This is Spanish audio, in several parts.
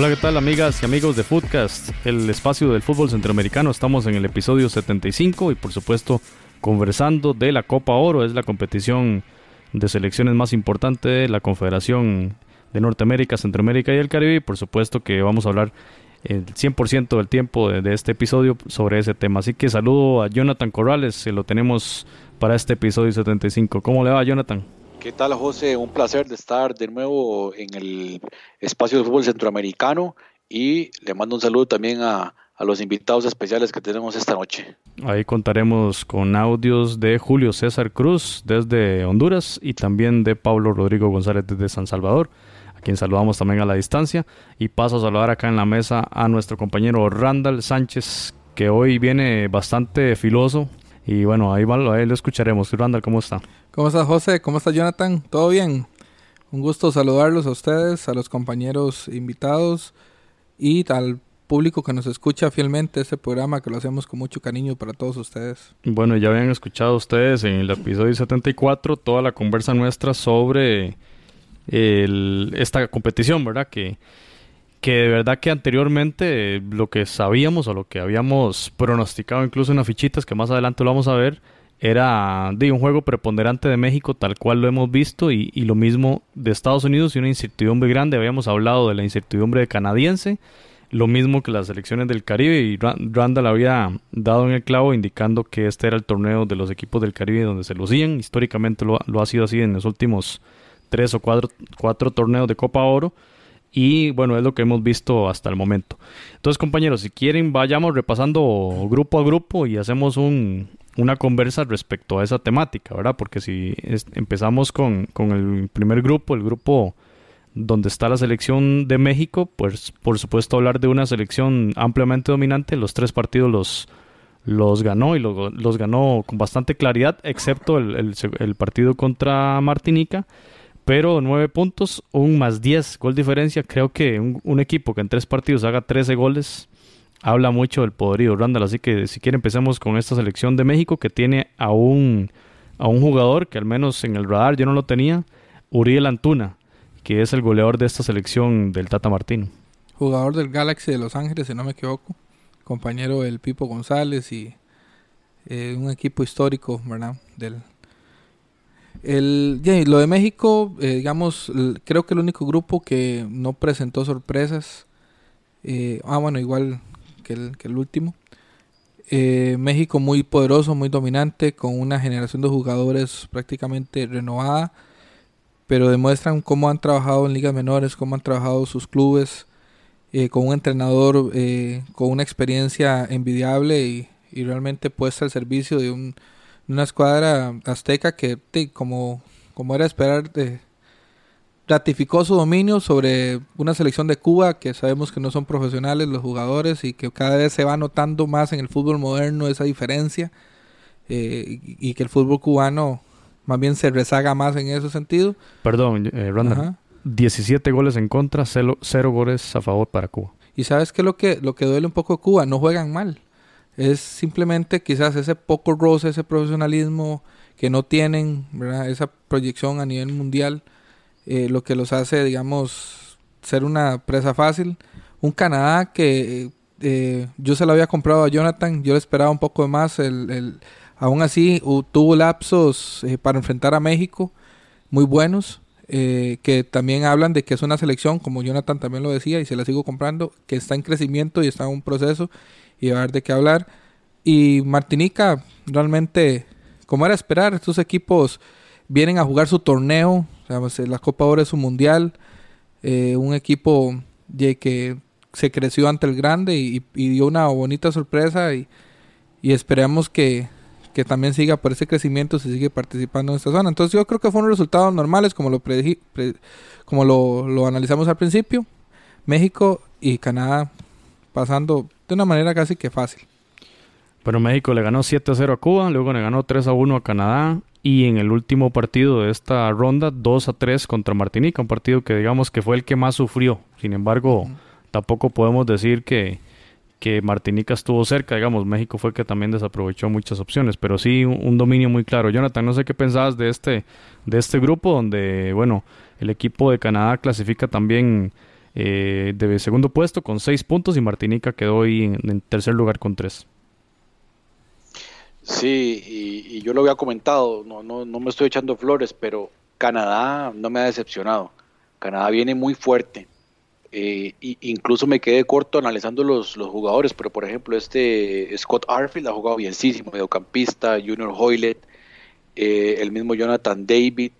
Hola, ¿qué tal amigas y amigos de Footcast, el espacio del fútbol centroamericano? Estamos en el episodio 75 y por supuesto conversando de la Copa Oro, es la competición de selecciones más importante la Confederación de Norteamérica, Centroamérica y el Caribe y por supuesto que vamos a hablar el 100% del tiempo de, de, este episodio sobre ese tema. Así que saludo a Jonathan Corrales, se lo tenemos para este episodio 75. ¿Cómo le va Jonathan? ¿Qué tal, José? Un placer de estar de nuevo en el espacio de fútbol centroamericano y le mando un saludo también a, a, los invitados especiales que tenemos esta noche. Ahí contaremos con audios de Julio César Cruz desde Honduras y también de Pablo Rodrigo González desde San Salvador, a quien saludamos también a la distancia. Y paso a saludar acá en la mesa a nuestro compañero Randall Sánchez, que hoy viene bastante filoso. Y bueno, ahí, ahí lo escucharemos. Randall, ¿cómo está? ¿Cómo estás, José? ¿Cómo estás, Jonathan? ¿Todo bien? Un gusto saludarlos a ustedes, a los compañeros invitados y al público que nos escucha fielmente este programa que lo hacemos con mucho cariño para todos ustedes. Bueno, ya habían escuchado ustedes en el episodio 74 toda la conversa nuestra sobre el, esta competición, ¿verdad? Que, que de verdad que anteriormente lo que sabíamos o lo que habíamos pronosticado incluso en las fichitas, que más adelante lo vamos a ver, era de un juego preponderante de México tal cual lo hemos visto y, y, lo mismo de Estados Unidos y una incertidumbre grande. Habíamos hablado de la incertidumbre canadiense, lo mismo que las elecciones del Caribe y Randall había dado en el clavo indicando que este era el torneo de los equipos del Caribe donde se lucían. Históricamente lo, lo ha sido así en los últimos tres o cuatro, cuatro torneos de Copa Oro. Y bueno, es lo que hemos visto hasta el momento. Entonces, compañeros, si quieren, vayamos repasando grupo a grupo y hacemos un, una conversa respecto a esa temática, ¿verdad? Porque si empezamos con, con, el primer grupo, el grupo donde está la selección de México, pues por supuesto hablar de una selección ampliamente dominante, los tres partidos los, los ganó y lo, los ganó con bastante claridad, excepto el, el, partido contra Martinica pero 9 puntos, un más 10 gol diferencia. Creo que un, un, equipo que en tres partidos haga 13 goles habla mucho del poderío Randall. Así que si quiere empecemos con esta selección de México que tiene a un, a un jugador que al menos en el radar yo no lo tenía, Uriel Antuna, que es el goleador de esta selección del Tata Martino. Jugador del Galaxy de Los Ángeles, si no me equivoco. Compañero del Pipo González y eh, un equipo histórico, ¿verdad? Del, el, lo de México, eh, digamos, creo que el único grupo que no presentó sorpresas. Eh, ah, bueno, igual que el, que el último. Eh, México muy poderoso, muy dominante, con una generación de jugadores prácticamente renovada, pero demuestran cómo han trabajado en ligas menores, cómo han trabajado sus clubes, eh, con un entrenador eh, con una experiencia envidiable y, realmente puesta al servicio de un una escuadra azteca que, como, como era esperar, de, ratificó su dominio sobre una selección de Cuba que sabemos que no son profesionales los jugadores y que cada vez se va notando más en el fútbol moderno esa diferencia eh, y, que el fútbol cubano más bien se rezaga más en ese sentido. Perdón, eh, Randall. 17 goles en contra, 0, goles a favor para Cuba. Y sabes que lo que lo que duele un poco de Cuba, no juegan mal es simplemente quizás ese poco roce, ese profesionalismo que no tienen, ¿verdad? esa proyección a nivel mundial, eh, lo que los hace, digamos, ser una presa fácil. Un Canadá que eh, yo se lo había comprado a Jonathan, yo le esperaba un poco de más, el, el aún así tuvo lapsos eh, para enfrentar a México muy buenos. Eh, que también hablan de que es una selección, como Jonathan también lo decía, y se la sigo comprando, que está en crecimiento y está en un proceso y va a haber de qué hablar. Y Martinica, realmente, como era esperar, estos equipos vienen a jugar su torneo, o sea, la Copa Oro es su mundial, eh, un equipo de que se creció ante el grande y, y dio una bonita sorpresa y, y esperamos que, que, también siga por ese crecimiento, se sigue participando en esta zona. Entonces yo creo que fueron resultados normales como lo, pre, como lo, lo analizamos al principio. México y Canadá pasando de una manera casi que fácil. Pero México le ganó 7 a 0 a Cuba, luego le ganó 3 a 1 a Canadá y en el último partido de esta ronda 2 a 3 contra Martinica, un partido que digamos que fue el que más sufrió. Sin embargo, tampoco podemos decir que, que Martinica estuvo cerca, digamos, México fue que también desaprovechó muchas opciones, pero sí un, dominio muy claro. Jonathan, no sé qué pensabas de este, de este grupo donde, bueno, el equipo de Canadá clasifica también eh, de segundo puesto con seis puntos y Martinica quedó ahí en, tercer lugar con tres. Sí, y, yo lo había comentado, no, no, no me estoy echando flores, pero Canadá no me ha decepcionado. Canadá viene muy fuerte. Eh, incluso me quedé corto analizando los, los, jugadores, pero por ejemplo este Scott Arfield ha jugado bienísimo, mediocampista, Junior Hoylet, eh, el mismo Jonathan David,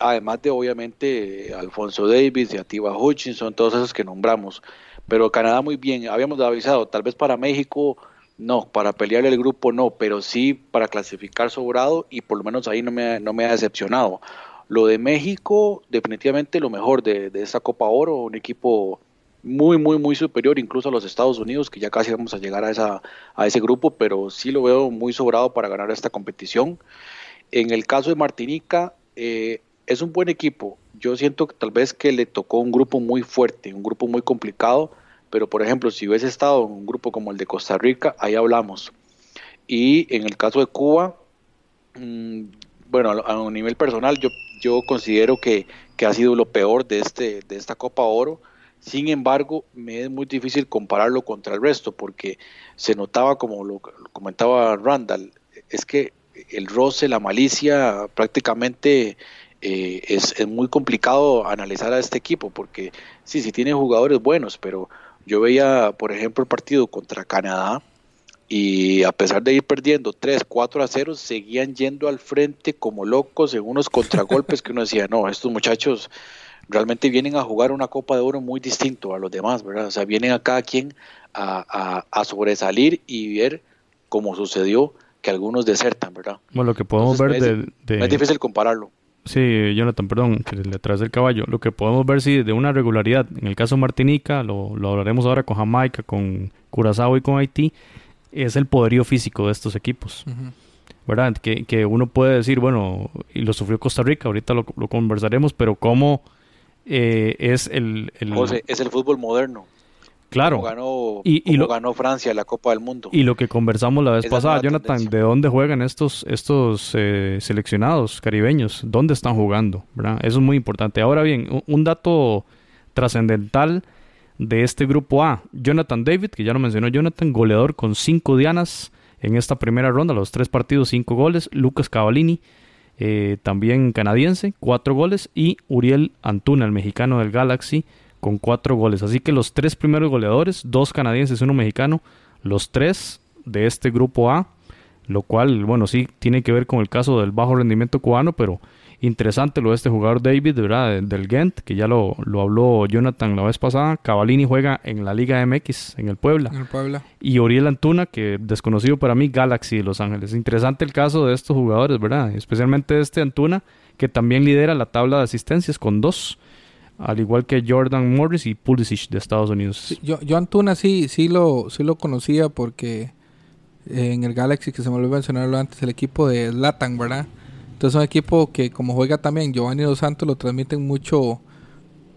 además de obviamente Alfonso Davis y Atiba Hutchinson, todos esos que nombramos. Pero Canadá muy bien, habíamos avisado, tal vez para México no, para pelear el grupo no, pero sí para clasificar sobrado y por lo menos ahí no me, no me ha decepcionado. Lo de México, definitivamente lo mejor de, de esta Copa Oro, un equipo muy, muy, muy superior incluso a los Estados Unidos, que ya casi vamos a llegar a, esa, a ese grupo, pero sí lo veo muy sobrado para ganar esta competición. En el caso de Martinica, eh, es un buen equipo. Yo siento que tal vez que le tocó un grupo muy fuerte, un grupo muy complicado, pero por ejemplo, si hubiese estado en un grupo como el de Costa Rica, ahí hablamos. Y en el caso de Cuba, mm, bueno, a un nivel personal, yo yo considero que, ha sido lo peor de, este, de esta Copa Oro. Sin embargo, me es muy difícil compararlo contra el resto porque se notaba, como lo, comentaba Randall, es que el roce, la malicia, prácticamente eh, es, muy complicado analizar a este equipo porque sí, sí tiene jugadores buenos, pero yo veía, por ejemplo, el partido contra Canadá y a pesar de ir perdiendo 3, 4 a 0, seguían yendo al frente como locos en unos contragolpes que uno decía, no, estos muchachos realmente vienen a jugar una Copa de Oro muy distinto a los demás, ¿verdad? O sea, vienen a cada quien a, a, sobresalir y ver cómo sucedió que algunos desertan, ¿verdad? Bueno, lo que podemos ver de, es difícil compararlo. Sí, Jonathan, perdón, que le traes del caballo. Lo que podemos ver, sí, de una regularidad. En el caso Martinica, lo, lo hablaremos ahora con Jamaica, con Curazao y con Haití es el poderío físico de estos equipos. ¿Verdad? Que, que, uno puede decir, bueno, y lo sufrió Costa Rica, ahorita lo, conversaremos, pero cómo eh, es el, es el fútbol moderno. Claro. ganó, y, lo, ganó Francia la Copa del Mundo. Y lo que conversamos la vez pasada, Jonathan, ¿de dónde juegan estos, estos eh, seleccionados caribeños? ¿Dónde están jugando? ¿verdad? Eso es muy importante. Ahora bien, un dato trascendental de este grupo A. Jonathan David, que ya lo mencionó Jonathan, goleador con cinco dianas en esta primera ronda, los tres partidos, cinco goles. Lucas Cavallini, eh, también canadiense, cuatro goles. Y Uriel Antuna, el mexicano del Galaxy, con cuatro goles. Así que los tres primeros goleadores, dos canadienses uno mexicano, los tres de este grupo A, lo cual, bueno, sí tiene que ver con el caso del bajo rendimiento cubano, pero interesante lo de este jugador David, ¿verdad? Del Ghent, que ya lo, lo habló Jonathan la vez pasada. Cavalini juega en la Liga MX, en el Puebla. En el Puebla. Y Oriel Antuna, que desconocido para mí, Galaxy de Los Ángeles. Interesante el caso de estos jugadores, ¿verdad? Especialmente este Antuna, que también lidera la tabla de asistencias con dos. Al igual que Jordan Morris y Pulisic de Estados Unidos. yo, yo Antuna sí, sí lo, sí lo conocía porque en el Galaxy, que se me olvidó mencionarlo antes, el equipo de Latan, ¿verdad? Entonces es un equipo que como juega también Giovanni Dos Santos lo transmiten mucho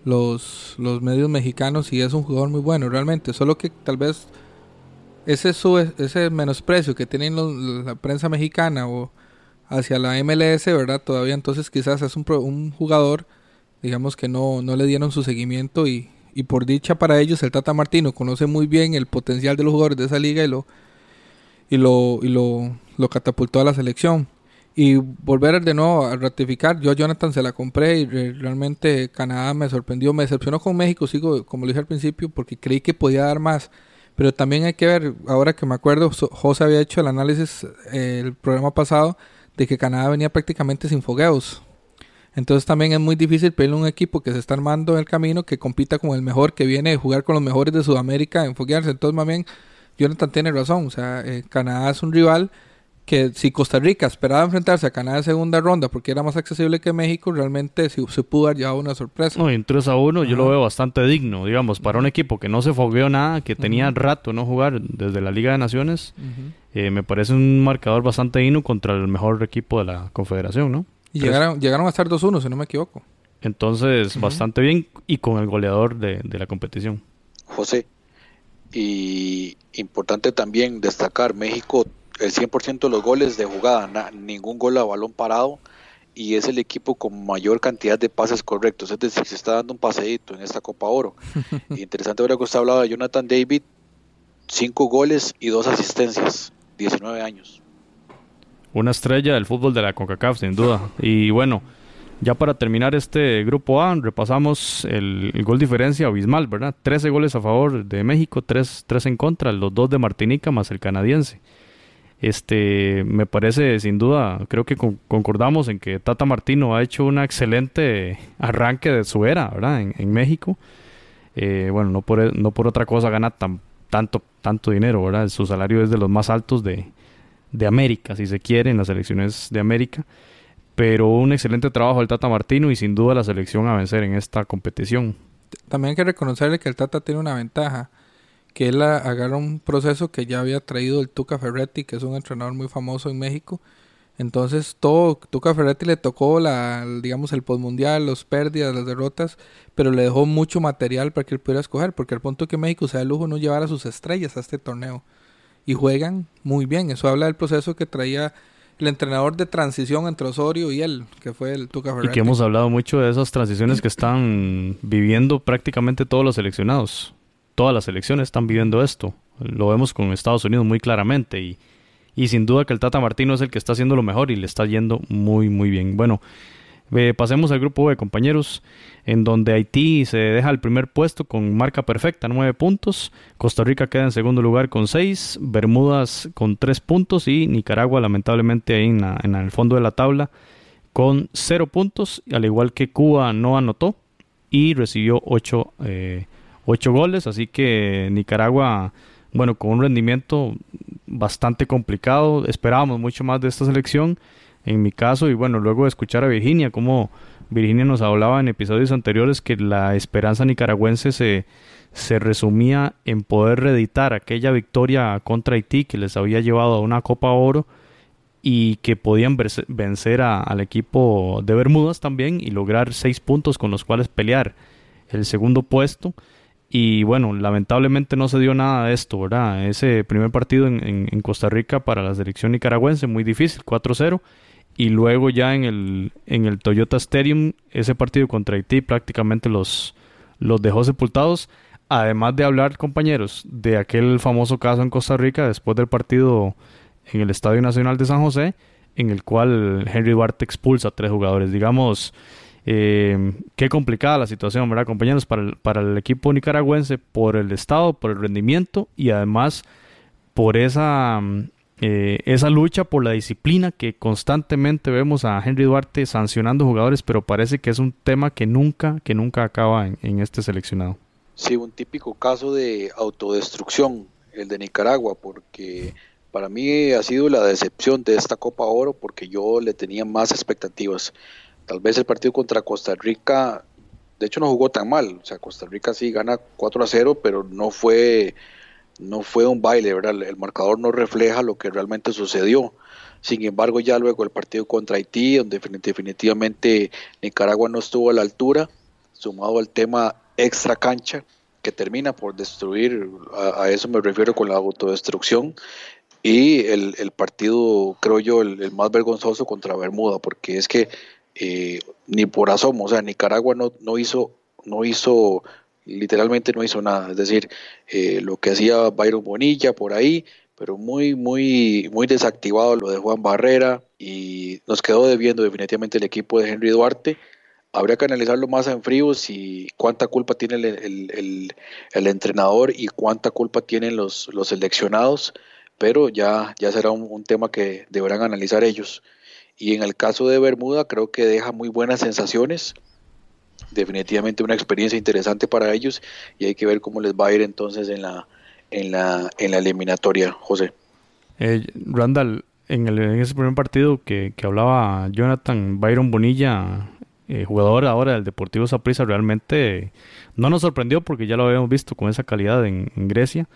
los, los medios mexicanos y es un jugador muy bueno realmente. Solo que tal vez ese, su, ese menosprecio que tienen la prensa mexicana o hacia la MLS, ¿verdad? Todavía entonces quizás es un, un jugador, digamos que no, no le dieron su seguimiento y, y por dicha para ellos el Tata Martino conoce muy bien el potencial de los jugadores de esa liga y lo y lo, y lo, lo catapultó a la selección. Y volver de nuevo a ratificar, yo a Jonathan se la compré y realmente Canadá me sorprendió, me decepcionó con México, sigo como lo dije al principio, porque creí que podía dar más. Pero también hay que ver, ahora que me acuerdo, José había hecho el análisis eh, el programa pasado de que Canadá venía prácticamente sin fogueos. Entonces también es muy difícil pedirle un equipo que se está armando en el camino que compita con el mejor, que viene a jugar con los mejores de Sudamérica en foguearse. Entonces, más bien, Jonathan tiene razón. O sea, eh, Canadá es un rival que si Costa Rica esperaba enfrentarse a Canadá en segunda ronda porque era más accesible que México, realmente se, se pudo dar ya una sorpresa. No, y en 3 a 1 yo lo veo bastante digno, digamos, para un equipo que no se fogueó nada, que tenía rato no jugar desde la Liga de Naciones, eh, me parece un marcador bastante digno contra el mejor equipo de la Confederación, ¿no? Y llegaron, llegaron a estar 2-1, si no me equivoco. Entonces, bastante bien y con el goleador de, de la competición. José, y importante también destacar, México el 100% de los goles de jugada, ningún gol a balón parado y es el equipo con mayor cantidad de pases correctos, es decir, se está dando un paseíto en esta Copa Oro. interesante ver que usted hablaba de Jonathan David, cinco goles y dos asistencias, 19 años. Una estrella del fútbol de la CONCACAF, sin duda. Y bueno, ya para terminar este grupo A, repasamos el, gol diferencia abismal, ¿verdad? 13 goles a favor de México, 3, 3 en contra, los dos de Martinica más el canadiense. Este, me parece sin duda, creo que concordamos en que Tata Martino ha hecho un excelente arranque de su era, ¿verdad? En, México. Eh, bueno, no por, no por otra cosa gana tan, tanto, tanto dinero, ¿verdad? Su salario es de los más altos de, de América, si se quiere, en las elecciones de América. Pero un excelente trabajo del Tata Martino y sin duda la selección a vencer en esta competición. También hay que reconocerle que el Tata tiene una ventaja que él agarra un proceso que ya había traído el Tuca Ferretti, que es un entrenador muy famoso en México. Entonces todo, Tuca Ferretti le tocó la, digamos, el postmundial, los pérdidas, las derrotas, pero le dejó mucho material para que él pudiera escoger, porque al punto que México sea de lujo no llevar a sus estrellas a este torneo. Y juegan muy bien, eso habla del proceso que traía el entrenador de transición entre Osorio y él, que fue el Tuca Ferretti. Y que hemos hablado mucho de esas transiciones que están viviendo prácticamente todos los seleccionados todas las elecciones están viviendo esto. Lo vemos con Estados Unidos muy claramente y, y sin duda que el Tata Martino es el que está haciendo lo mejor y le está yendo muy muy bien. Bueno, pasemos al grupo de compañeros, en donde Haití se deja el primer puesto con marca perfecta, nueve puntos. Costa Rica queda en segundo lugar con seis. Bermudas con tres puntos. Y Nicaragua, lamentablemente, ahí en, en el fondo de la tabla con cero puntos. Al igual que Cuba no anotó y recibió ocho eh, ocho goles, así que Nicaragua, bueno, con un rendimiento bastante complicado, esperábamos mucho más de esta selección, en mi caso, y bueno, luego de escuchar a Virginia, como Virginia nos hablaba en episodios anteriores que la esperanza nicaragüense se, se resumía en poder reeditar aquella victoria contra Haití que les había llevado a una Copa Oro y que podían vencer al equipo de Bermudas también y lograr seis puntos con los cuales pelear el segundo puesto. Y bueno, lamentablemente no se dio nada de esto, ¿verdad? Ese primer partido en, en, Costa Rica para la selección nicaragüense, muy difícil, 4-0. Y luego ya en el, en el Toyota Stadium, ese partido contra Haití prácticamente los, los dejó sepultados. Además de hablar, compañeros, de aquel famoso caso en Costa Rica después del partido en el Estadio Nacional de San José, en el cual Henry Duarte expulsa a tres jugadores. Digamos, eh, qué complicada la situación, ¿verdad, compañeros? Para el, equipo nicaragüense, por el estado, por el rendimiento y además por esa, eh, esa lucha por la disciplina que constantemente vemos a Henry Duarte sancionando jugadores, pero parece que es un tema que nunca, que nunca acaba en, en este seleccionado. Sí, un típico caso de autodestrucción, el de Nicaragua, porque para mí ha sido la decepción de esta Copa Oro, porque yo le tenía más expectativas. Tal vez el partido contra Costa Rica, de hecho no jugó tan mal, o sea, Costa Rica sí gana 4 a 0, pero no fue no fue un baile, ¿verdad? El marcador no refleja lo que realmente sucedió. Sin embargo, ya luego el partido contra Haití, donde definitivamente Nicaragua no estuvo a la altura, sumado al tema extra cancha, que termina por destruir, a, eso me refiero con la autodestrucción, y el, partido, creo yo, el, más vergonzoso contra Bermuda, porque es que eh, ni por asomo, o sea, Nicaragua no, no hizo, no hizo, literalmente no hizo nada, es decir, eh, lo que hacía Byron Bonilla por ahí, pero muy, muy, muy desactivado lo de Juan Barrera y nos quedó debiendo definitivamente el equipo de Henry Duarte. Habría que analizarlo más en frío si cuánta culpa tiene el, entrenador y cuánta culpa tienen los, los seleccionados, pero ya, ya será un tema que deberán analizar ellos. Y en el caso de Bermuda creo que deja muy buenas sensaciones. Definitivamente una experiencia interesante para ellos y hay que ver cómo les va a ir entonces en la, en la, en la eliminatoria, José. Eh, Randall, en, el, en ese primer partido que, que hablaba Jonathan Byron Bonilla, eh, jugador ahora del Deportivo Saprissa, realmente no nos sorprendió porque ya lo habíamos visto con esa calidad en, Grecia,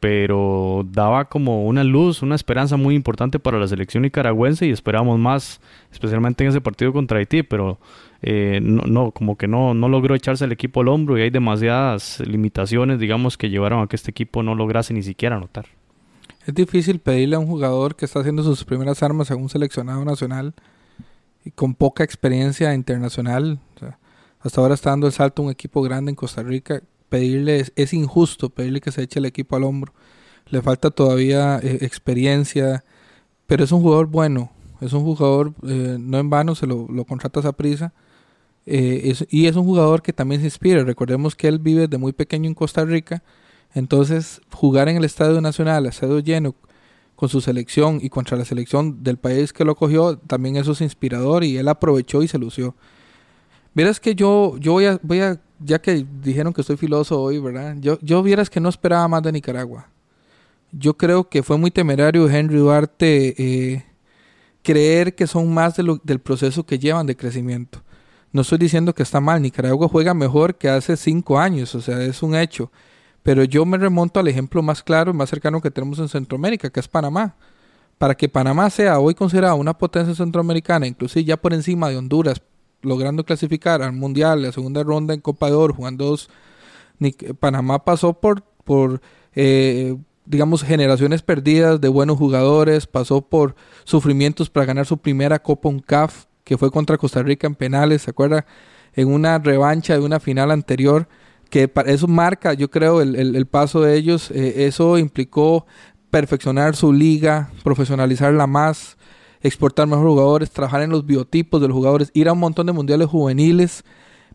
pero daba como una luz, una esperanza muy importante para la selección nicaragüense y esperábamos más, especialmente en ese partido contra Haití, pero eh, no, como que no, no logró echarse el equipo al hombro y hay demasiadas limitaciones, digamos, que llevaron a que este equipo no lograse ni siquiera anotar. Es difícil pedirle a un jugador que está haciendo sus primeras armas a un seleccionado nacional y con poca experiencia internacional. hasta ahora está dando el salto a un equipo grande en Costa Rica. Pedirle es, injusto pedirle que se eche el equipo al hombro. Le falta todavía eh, experiencia, pero es un jugador bueno. Es un jugador, eh, no en vano, se lo, lo contratas a prisa. Eh, y es un jugador que también se inspira. Recordemos que él vive de muy pequeño en Costa Rica entonces, jugar en el Estadio Nacional, estadio lleno, con su selección y contra la selección del país que lo cogió, también eso es inspirador y él aprovechó y se lució. Vieras que yo, yo voy a, ya que dijeron que estoy filoso hoy, ¿verdad? Yo, yo vieras que no esperaba más de Nicaragua. Yo creo que fue muy temerario Henry Duarte eh, creer que son más de del proceso que llevan de crecimiento. No estoy diciendo que está mal, Nicaragua juega mejor que hace cinco años, o sea, es un hecho. Pero yo me remonto al ejemplo más claro y más cercano que tenemos en Centroamérica, que es Panamá. Para que Panamá sea hoy considerada una potencia centroamericana, inclusive ya por encima de Honduras, logrando clasificar al Mundial, la segunda ronda en Copa de Oro, jugando dos, Panamá pasó por, por eh, digamos, generaciones perdidas de buenos jugadores, pasó por sufrimientos para ganar su primera Copa UNCAF, que fue contra Costa Rica en penales, ¿se acuerda? En una revancha de una final anterior que eso marca, yo creo, el, el, paso de ellos. Eh, eso implicó perfeccionar su liga, profesionalizarla más, exportar mejores jugadores, trabajar en los biotipos de los jugadores, ir a un montón de mundiales juveniles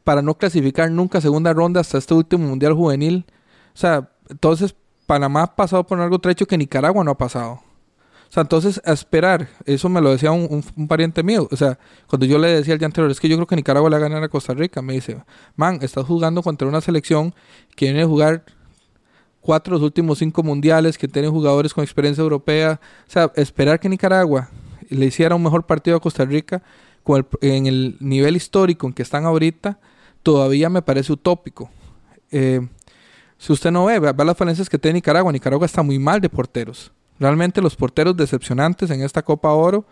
para no clasificar nunca segunda ronda hasta este último mundial juvenil. O sea, entonces Panamá ha pasado por algo trecho que Nicaragua no ha pasado. O sea, entonces, a esperar, eso me lo decía un, pariente mío. O sea, cuando yo le decía al día anterior, es que yo creo que Nicaragua le va a ganar a Costa Rica, me dice, man, estás jugando contra una selección que viene a jugar cuatro de los últimos cinco mundiales, que tiene jugadores con experiencia europea. O sea, esperar que Nicaragua le hiciera un mejor partido a Costa Rica en el nivel histórico en que están ahorita, todavía me parece utópico. Eh, si usted no ve, ve las falencias que tiene Nicaragua. Nicaragua está muy mal de porteros. Realmente los porteros decepcionantes en esta Copa Oro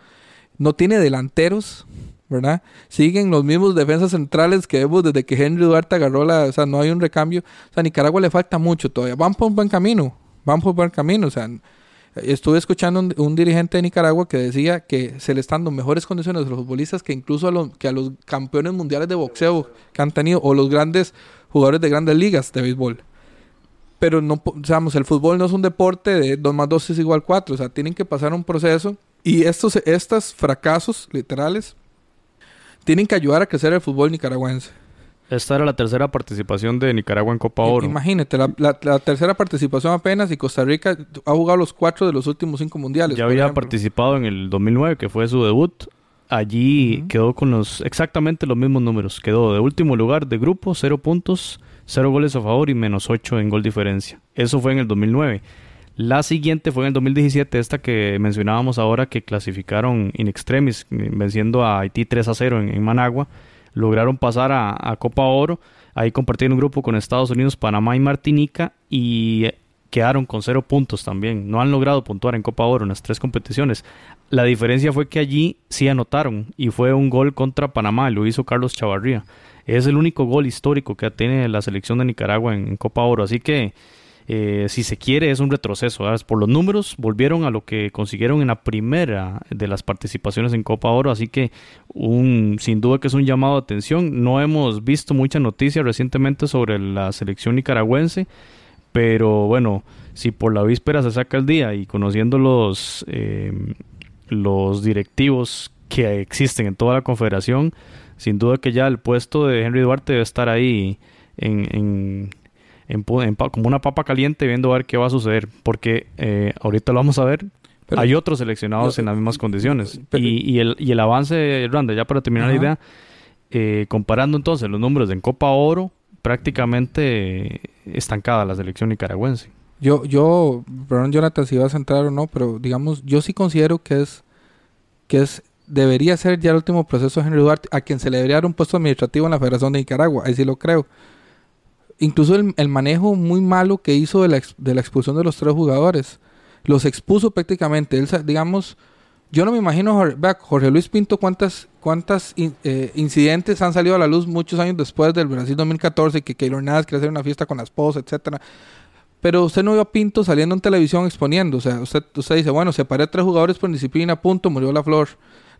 no tiene delanteros, ¿verdad? Siguen los mismos defensas centrales que vemos desde que Henry Duarte agarró la, o sea, no hay un recambio. O sea, a Nicaragua le falta mucho todavía. Van por un buen camino, van por un buen camino, o sea, estuve escuchando un, un, dirigente de Nicaragua que decía que se le están dando mejores condiciones a los futbolistas que incluso a los, que a los campeones mundiales de boxeo que han tenido o los grandes jugadores de grandes ligas de béisbol pero no, digamos, el fútbol no es un deporte de 2 más 2 es igual 4, o sea, tienen que pasar un proceso y estos, estos fracasos literales tienen que ayudar a crecer el fútbol nicaragüense. Esta era la tercera participación de Nicaragua en Copa Oro. Imagínate, la, tercera participación apenas y Costa Rica ha jugado los cuatro de los últimos cinco mundiales. Ya había participado en el 2009, que fue su debut. Allí quedó con los exactamente los mismos números. Quedó de último lugar de grupo, cero puntos 0 goles a favor y menos 8 en gol diferencia. Eso fue en el 2009. La siguiente fue en el 2017, esta que mencionábamos ahora, que clasificaron in extremis, venciendo a Haití 3 a 0 en, Managua. Lograron pasar a, Copa Oro. Ahí compartieron un grupo con Estados Unidos, Panamá y Martinica. Y quedaron con 0 puntos también. No han logrado puntuar en Copa Oro en las tres competiciones. La diferencia fue que allí sí anotaron. Y fue un gol contra Panamá. Lo hizo Carlos Chavarría. Es el único gol histórico que tiene la selección de Nicaragua en, Copa Oro. Así que, eh, si se quiere, es un retroceso. Por los números, volvieron a lo que consiguieron en la primera de las participaciones en Copa Oro. Así que, un, sin duda que es un llamado de atención. No hemos visto mucha noticia recientemente sobre la selección nicaragüense. Pero bueno, si por la víspera se saca el día y conociendo los, eh, los directivos que existen en toda la confederación, sin duda que ya el puesto de Henry Duarte debe estar ahí en, como una papa caliente viendo a ver qué va a suceder, porque eh, ahorita lo vamos a ver. hay otros seleccionados en las mismas condiciones. y, el, y el avance, Randa, ya para terminar la idea, eh, comparando entonces los números en Copa Oro, prácticamente estancada la selección nicaragüense. Yo, yo, perdón Jonathan si vas a entrar o no, pero digamos, yo sí considero que es, que es, debería ser ya el último proceso de Henry Duarte, a quien se le debería dar un puesto administrativo en la Federación de Nicaragua, ahí sí lo creo. Incluso el, manejo muy malo que hizo de la, de la expulsión de los tres jugadores, los expuso prácticamente, él, digamos, yo no me imagino, Jorge, Luis Pinto, cuántas, cuántas eh, incidentes han salido a la luz muchos años después del Brasil 2014, que Keylor Navas quiere hacer una fiesta con la esposa, etcétera. Pero usted no vio a Pinto saliendo en televisión exponiendo. O sea, usted, usted dice, bueno, separé a tres jugadores por disciplina, punto, murió la flor.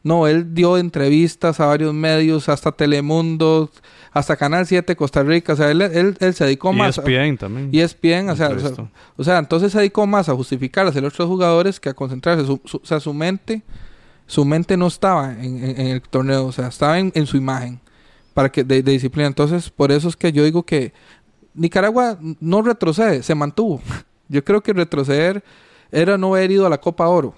No, él dio entrevistas a varios medios, hasta Telemundo, hasta Canal 7 Costa Rica. O sea, él, él, él se dedicó más. Y ESPN también. Y ESPN, o sea, o sea, o sea, entonces se dedicó más a justificar a los otros jugadores que a concentrarse. Su, o sea, su mente, su mente no estaba en, en, el torneo, o sea, estaba en, en su imagen para que de, de, disciplina. Entonces, por eso es que yo digo que Nicaragua no retrocede, se mantuvo. Yo creo que retroceder era no haber ido a la Copa Oro.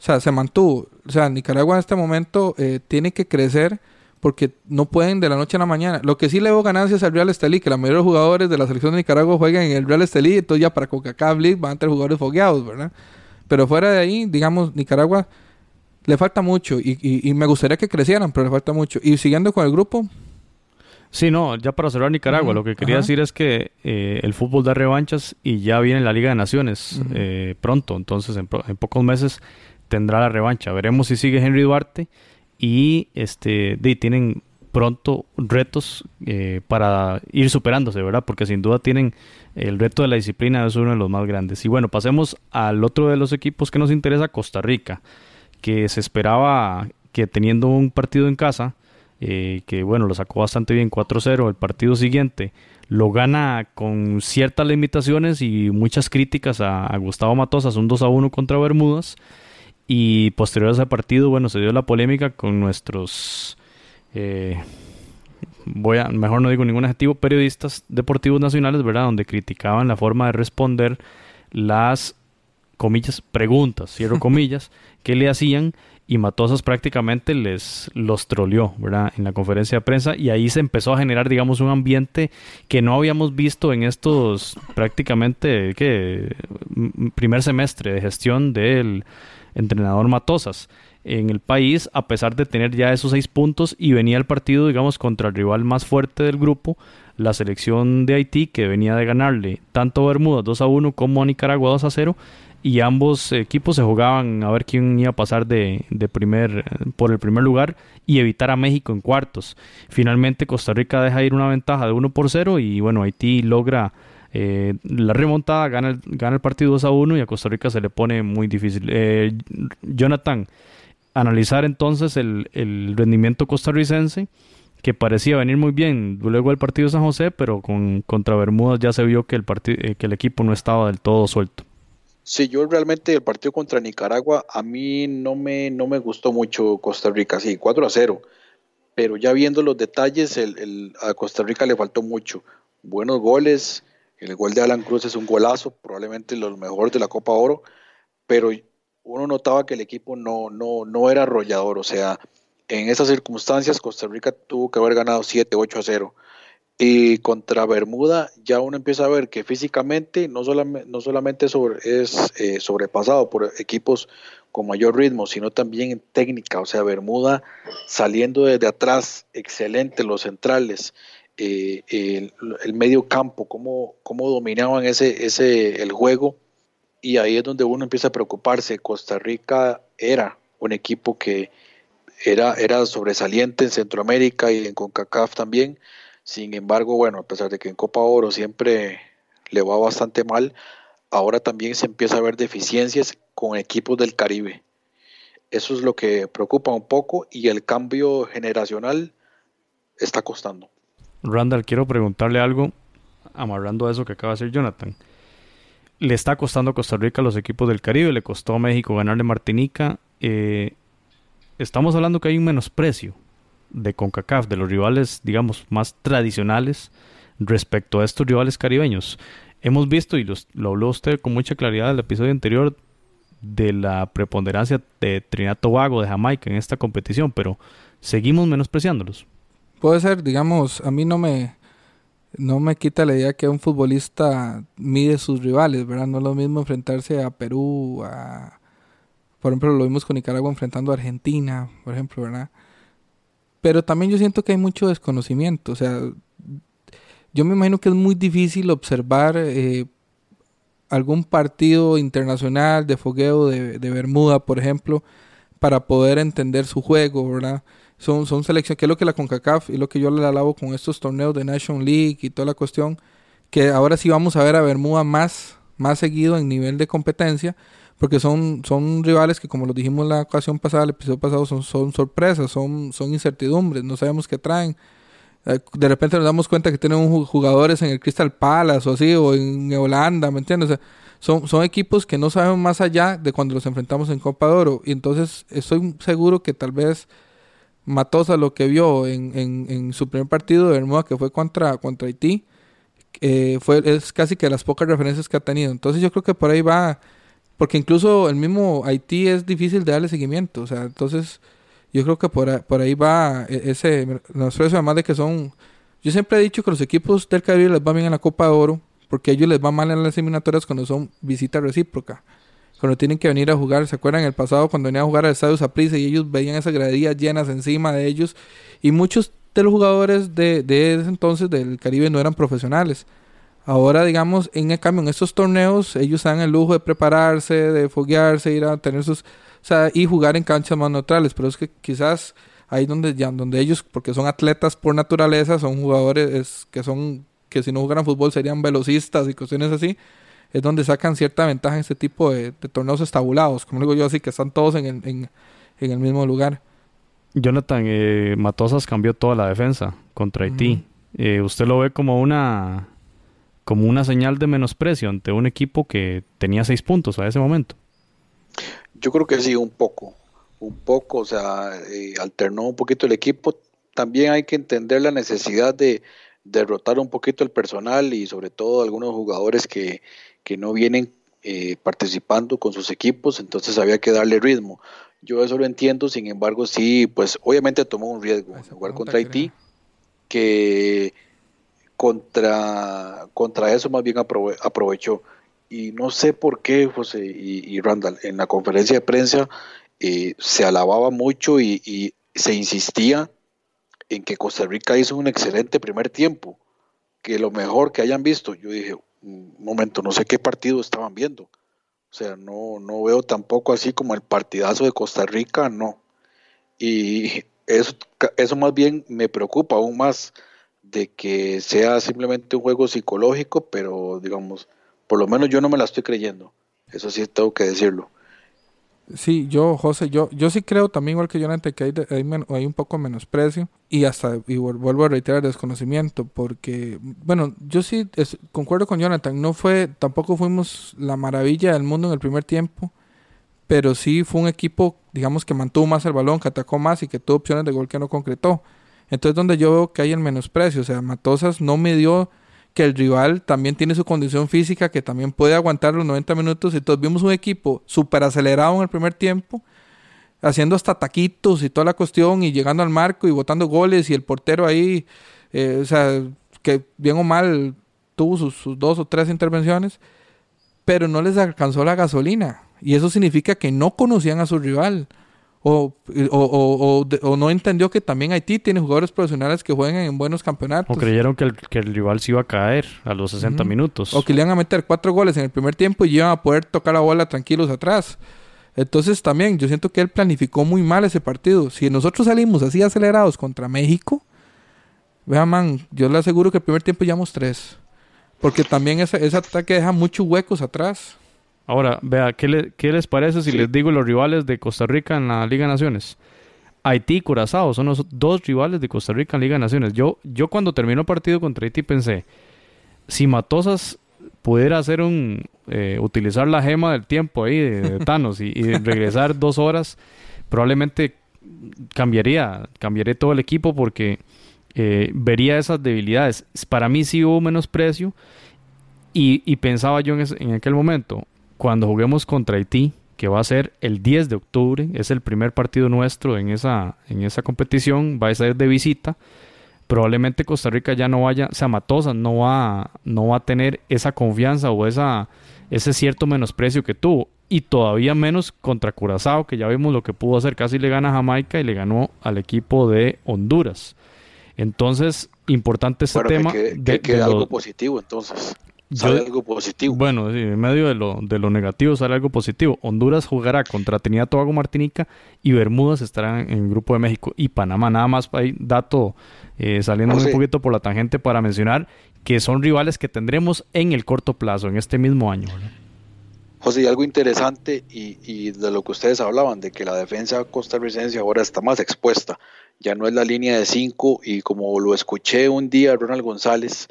O sea, se mantuvo. O sea, Nicaragua en este momento eh, tiene que crecer porque no pueden de la noche a la mañana. Lo que sí le veo ganancias al Real Estelí, que la mayoría de los jugadores de la selección de Nicaragua juegan en el Real Estelí, entonces ya para Coca-Cola League van a tener jugadores fogueados, ¿verdad? Pero fuera de ahí, digamos, Nicaragua le falta mucho y, y me gustaría que crecieran, pero le falta mucho. Y siguiendo con el grupo, Sí, no, ya para cerrar Nicaragua, lo que quería decir es que eh, el fútbol da revanchas y ya viene la Liga de Naciones eh, pronto, entonces en, pocos meses tendrá la revancha. Veremos si sigue Henry Duarte y este tienen pronto retos eh, para ir superándose, ¿verdad? Porque sin duda tienen el reto de la disciplina, es uno de los más grandes. Y bueno, pasemos al otro de los equipos que nos interesa, Costa Rica, que se esperaba que teniendo un partido en casa, eh, que bueno, lo sacó bastante bien 4-0. El partido siguiente lo gana con ciertas limitaciones y muchas críticas a, Gustavo Matosas, un 2-1 contra Bermudas. Y posterior a ese partido, bueno, se dio la polémica con nuestros, eh, voy a, mejor no digo ningún adjetivo, periodistas deportivos nacionales, ¿verdad? Donde criticaban la forma de responder las comillas, preguntas, cierro comillas, que le hacían y Matosas prácticamente les los troleó, ¿verdad? En la conferencia de prensa y ahí se empezó a generar, digamos, un ambiente que no habíamos visto en estos prácticamente, ¿qué? Primer semestre de gestión del entrenador Matosas en el país, a pesar de tener ya esos seis puntos y venía el partido, digamos, contra el rival más fuerte del grupo, la selección de Haití, que venía de ganarle tanto a Bermudas 2 a 1 como a Nicaragua 2 a 0 y ambos equipos se jugaban a ver quién iba a pasar de, primer, por el primer lugar y evitar a México en cuartos. Finalmente Costa Rica deja ir una ventaja de 1 por 0 y bueno, Haití logra eh, la remontada, gana el, gana el partido 2 a 1 y a Costa Rica se le pone muy difícil. Eh, Jonathan, analizar entonces el, el rendimiento costarricense que parecía venir muy bien luego del partido de San José, pero con contra Bermudas ya se vio que el, eh, que el equipo no estaba del todo suelto. Sí, yo realmente el partido contra Nicaragua, a mí no me, no me gustó mucho Costa Rica, sí, 4 a 0, pero ya viendo los detalles, el, a Costa Rica le faltó mucho. Buenos goles, el gol de Alan Cruz es un golazo, probablemente lo mejor de la Copa Oro, pero uno notaba que el equipo no, no, no era arrollador, o sea, en esas circunstancias Costa Rica tuvo que haber ganado 7, 8 a 0. Y contra Bermuda ya uno empieza a ver que físicamente no solamente, no solamente es eh, sobrepasado por equipos con mayor ritmo, sino también en técnica. O sea, Bermuda saliendo desde atrás, excelente los centrales, eh, el, medio campo, cómo, cómo dominaban ese, ese, el juego. Y ahí es donde uno empieza a preocuparse. Costa Rica era un equipo que era, era sobresaliente en Centroamérica y en CONCACAF también sin embargo, bueno, a pesar de que en Copa Oro siempre le va bastante mal, ahora también se empieza a ver deficiencias con equipos del Caribe. Eso es lo que preocupa un poco y el cambio generacional está costando. Randall, quiero preguntarle algo amarrando a eso que acaba de decir Jonathan. Le está costando a Costa Rica a los equipos del Caribe, le costó a México ganarle Martinica. Eh, estamos hablando que hay un menosprecio de CONCACAF, de los rivales, digamos, más tradicionales respecto a estos rivales caribeños. Hemos visto, y lo habló usted con mucha claridad en el episodio anterior, de la preponderancia de Trinidad Tobago, de Jamaica en esta competición, pero seguimos menospreciándolos. Puede ser, digamos, a mí no me... no me quita la idea que un futbolista mide sus rivales, ¿verdad? No es lo mismo enfrentarse a Perú, a... Por ejemplo, lo vimos con Nicaragua enfrentando a Argentina, por ejemplo, ¿verdad? Pero también yo siento que hay mucho desconocimiento, o sea, yo me imagino que es muy difícil observar eh, algún partido internacional de fogueo de, de, Bermuda, por ejemplo, para poder entender su juego, ¿verdad? Son, son selecciones, que es lo que la CONCACAF y lo que yo le alabo con estos torneos de Nation League y toda la cuestión, que ahora sí vamos a ver a Bermuda más, más seguido en nivel de competencia, porque son, son rivales que como lo dijimos la ocasión pasada, el episodio pasado, son, son sorpresas, son, son incertidumbres, no sabemos qué traen eh, de repente nos damos cuenta que tienen jugadores en el Crystal Palace o así, o en Holanda, ¿me entiendes? son, son equipos que no sabemos más allá de cuando los enfrentamos en Copa de Oro. Y entonces estoy seguro que tal vez Matosa lo que vio en, en, su primer partido de Bermuda, que fue contra, contra Haití, eh, fue, es casi que las pocas referencias que ha tenido. Entonces yo creo que por ahí va, porque incluso el mismo Haití es difícil de darle seguimiento. O sea, entonces yo creo que por, por ahí va e, ese nosotros además de que son yo siempre he dicho que los equipos del Caribe les va bien en la Copa de Oro porque a ellos les va mal en las eliminatorias cuando son visita recíproca cuando tienen que venir a jugar se acuerdan el pasado cuando venían a jugar al Estadio Saprissa y ellos veían esas gradillas llenas encima de ellos y muchos de los jugadores de, de ese entonces del Caribe no eran profesionales. Ahora, digamos, en el cambio, en estos torneos, ellos dan el lujo de prepararse, de foguearse, ir a tener sus o sea, y jugar en canchas más neutrales, pero es que quizás ahí donde ya donde ellos porque son atletas por naturaleza, son jugadores que son que si no jugaran fútbol serían velocistas y cuestiones así, es donde sacan cierta ventaja en este tipo de, torneos estabulados, como digo yo así que están todos en el, en, el mismo lugar. Jonathan, eh, Matosas cambió toda la defensa contra Haití. Eh, ¿Usted lo ve como una como una señal de menosprecio ante un equipo que tenía seis puntos a ese momento? Yo creo que sí, un poco, un poco, o sea, eh, alternó un poquito el equipo. También hay que entender la necesidad de derrotar un poquito el personal y sobre todo algunos jugadores que, que no vienen eh, participando con sus equipos, entonces había que darle ritmo. Yo eso lo entiendo, sin embargo, sí, pues obviamente tomó un riesgo jugar contra Haití, que contra, contra eso más bien aprovechó y no sé por qué José y, Randall en la conferencia de prensa eh, se alababa mucho y, se insistía en que Costa Rica hizo un excelente primer tiempo, que lo mejor que hayan visto. Yo dije, momento, no sé qué partido estaban viendo. O sea, no, no veo tampoco así como el partidazo de Costa Rica, no. Y eso, eso más bien me preocupa aún más de que sea simplemente un juego psicológico, pero digamos, por lo menos yo no me la estoy creyendo. Eso sí tengo que decirlo. Sí, yo, José, yo, yo sí creo también igual que Jonathan que hay, hay, un poco menosprecio y hasta, y vuelvo a reiterar, desconocimiento, porque, bueno, yo sí concuerdo con Jonathan, no fue, tampoco fuimos la maravilla del mundo en el primer tiempo, pero sí fue un equipo, digamos, que mantuvo más el balón, que atacó más y que tuvo opciones de gol que no concretó. Entonces, donde yo veo que hay el menosprecio, o sea, Matosas no me dio que el rival también tiene su condición física, que también puede aguantar los 90 minutos. Todos vimos un equipo súper acelerado en el primer tiempo, haciendo hasta taquitos y toda la cuestión, y llegando al marco y botando goles, y el portero ahí, eh, o sea, que bien o mal tuvo sus, dos o tres intervenciones, pero no les alcanzó la gasolina. Y eso significa que no conocían a su rival o, o, o, no entendió que también Haití tiene jugadores profesionales que juegan en buenos campeonatos. O creyeron que el, que el rival se iba a caer a los 60 minutos. O que le iban a meter cuatro goles en el primer tiempo y iban a poder tocar la bola tranquilos atrás. Entonces también yo siento que él planificó muy mal ese partido. Si nosotros salimos así acelerados contra México, vean man, yo le aseguro que el primer tiempo llevamos tres. Porque también ese, ese ataque deja muchos huecos atrás. Ahora, vea, ¿qué, les parece si les digo los rivales de Costa Rica en la Liga de Naciones? Haití y Curazao son los dos rivales de Costa Rica en Liga de Naciones. Yo, yo cuando terminó el partido contra Haití pensé, si Matosas pudiera hacer un eh, utilizar la gema del tiempo ahí de, Thanos y, regresar dos horas, probablemente cambiaría, cambiaría todo el equipo porque eh, vería esas debilidades. Para mí sí hubo menosprecio y, y pensaba yo en, en aquel momento, cuando juguemos contra Haití, que va a ser el 10 de octubre, es el primer partido nuestro en esa, en esa competición, va a ser de visita, probablemente Costa Rica ya no vaya, o sea, Matosa no va, no va a tener esa confianza o esa, ese cierto menosprecio que tuvo. Y todavía menos contra Curazao, que ya vimos lo que pudo hacer. Casi le gana a Jamaica y le ganó al equipo de Honduras. Entonces, importante este tema. Que, de, algo positivo, entonces. Sale algo positivo. Bueno, en medio de lo, de lo negativo sale algo positivo. Honduras jugará contra Trinidad, Tobago, Martinica y Bermudas estarán en el grupo de México y Panamá. Nada más hay dato eh, saliendo un poquito por la tangente para mencionar que son rivales que tendremos en el corto plazo, en este mismo año. José, algo interesante y, y, de lo que ustedes hablaban, de que la defensa costarricense ahora está más expuesta, ya no es la línea de cinco y como lo escuché un día Ronald González,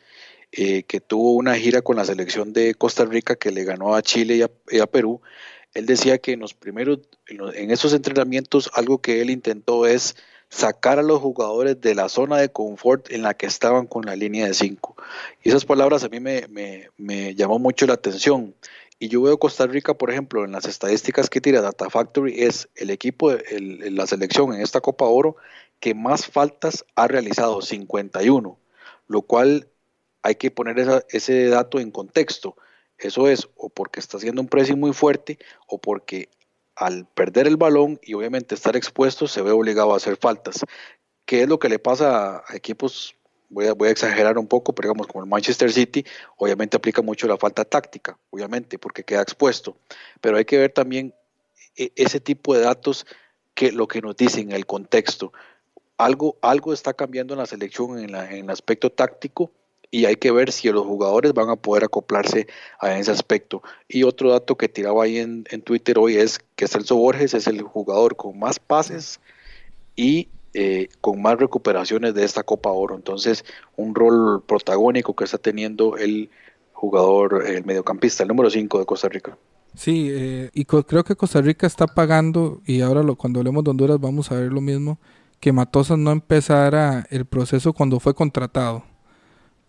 eh, que tuvo una gira con la selección de Costa Rica que le ganó a Chile y a, Perú, él decía que en los primeros, en esos entrenamientos, algo que él intentó es sacar a los jugadores de la zona de confort en la que estaban con la línea de 5. Y esas palabras a mí me, me, llamó mucho la atención. Y yo veo Costa Rica, por ejemplo, en las estadísticas que tira Data Factory, es el equipo, el, la selección en esta Copa Oro que más faltas ha realizado, 51, lo cual hay que poner ese dato en contexto. Eso es o porque está haciendo un pressing muy fuerte o porque al perder el balón y obviamente estar expuesto se ve obligado a hacer faltas. ¿Qué es lo que le pasa a equipos? Voy a, voy a exagerar un poco, pero digamos como el Manchester City, obviamente aplica mucho la falta táctica, obviamente, porque queda expuesto. Pero hay que ver también e, ese tipo de datos que lo que nos dicen, el contexto. Algo, algo está cambiando en la selección en, en el aspecto táctico y hay que ver si los jugadores van a poder acoplarse a ese aspecto. Y otro dato que tiraba ahí en, Twitter hoy es que Celso Borges es el jugador con más pases y eh, con más recuperaciones de esta Copa Oro. Entonces, un rol protagónico que está teniendo el jugador, el mediocampista, el número 5 de Costa Rica. Sí, eh, y creo que Costa Rica está pagando, y ahora lo, cuando hablemos de Honduras vamos a ver lo mismo, que Matosas no empezara el proceso cuando fue contratado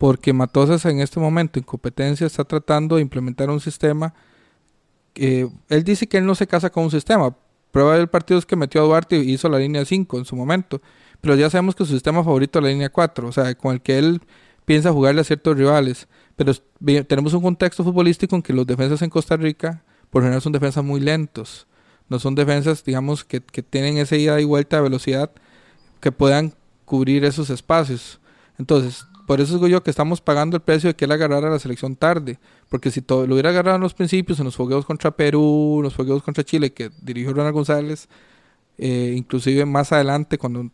porque Matosas en este momento en competencia está tratando de implementar un sistema que él dice que él no se casa con un sistema. Prueba del partido es que metió a Duarte y hizo la línea 5 en su momento, pero ya sabemos que su sistema favorito es la línea 4, o sea, con el que él piensa jugarle a ciertos rivales. Pero tenemos un contexto futbolístico en que los defensas en Costa Rica por general son defensas muy lentos. No son defensas, digamos, que tienen esa ida y vuelta de velocidad que puedan cubrir esos espacios. Entonces, por eso digo yo que estamos pagando el precio de que él agarrara a la selección tarde. Porque si todo, lo hubiera agarrado en los principios, en los fogueos contra Perú, en los fogueos contra Chile, que dirigió Ronald González, eh, inclusive más adelante, cuando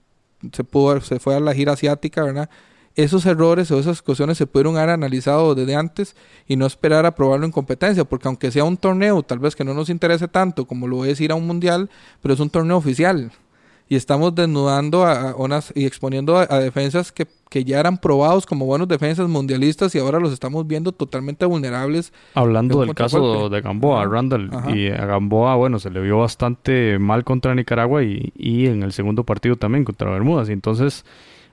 se, pudo, se fue a la gira asiática, ¿verdad? Esos errores o esas cuestiones se pudieron haber analizado desde antes y no esperar a probarlo en competencia, porque aunque sea un torneo, tal vez que no nos interese tanto como lo es ir a un mundial, pero es un torneo oficial y estamos desnudando a, unas y exponiendo a, defensas que, ya eran probados como buenos defensas mundialistas y ahora los estamos viendo totalmente vulnerables. Hablando del caso de Gamboa, Randall, y a Gamboa, bueno, se le vio bastante mal contra Nicaragua y, y en el segundo partido también contra Bermudas. Y entonces,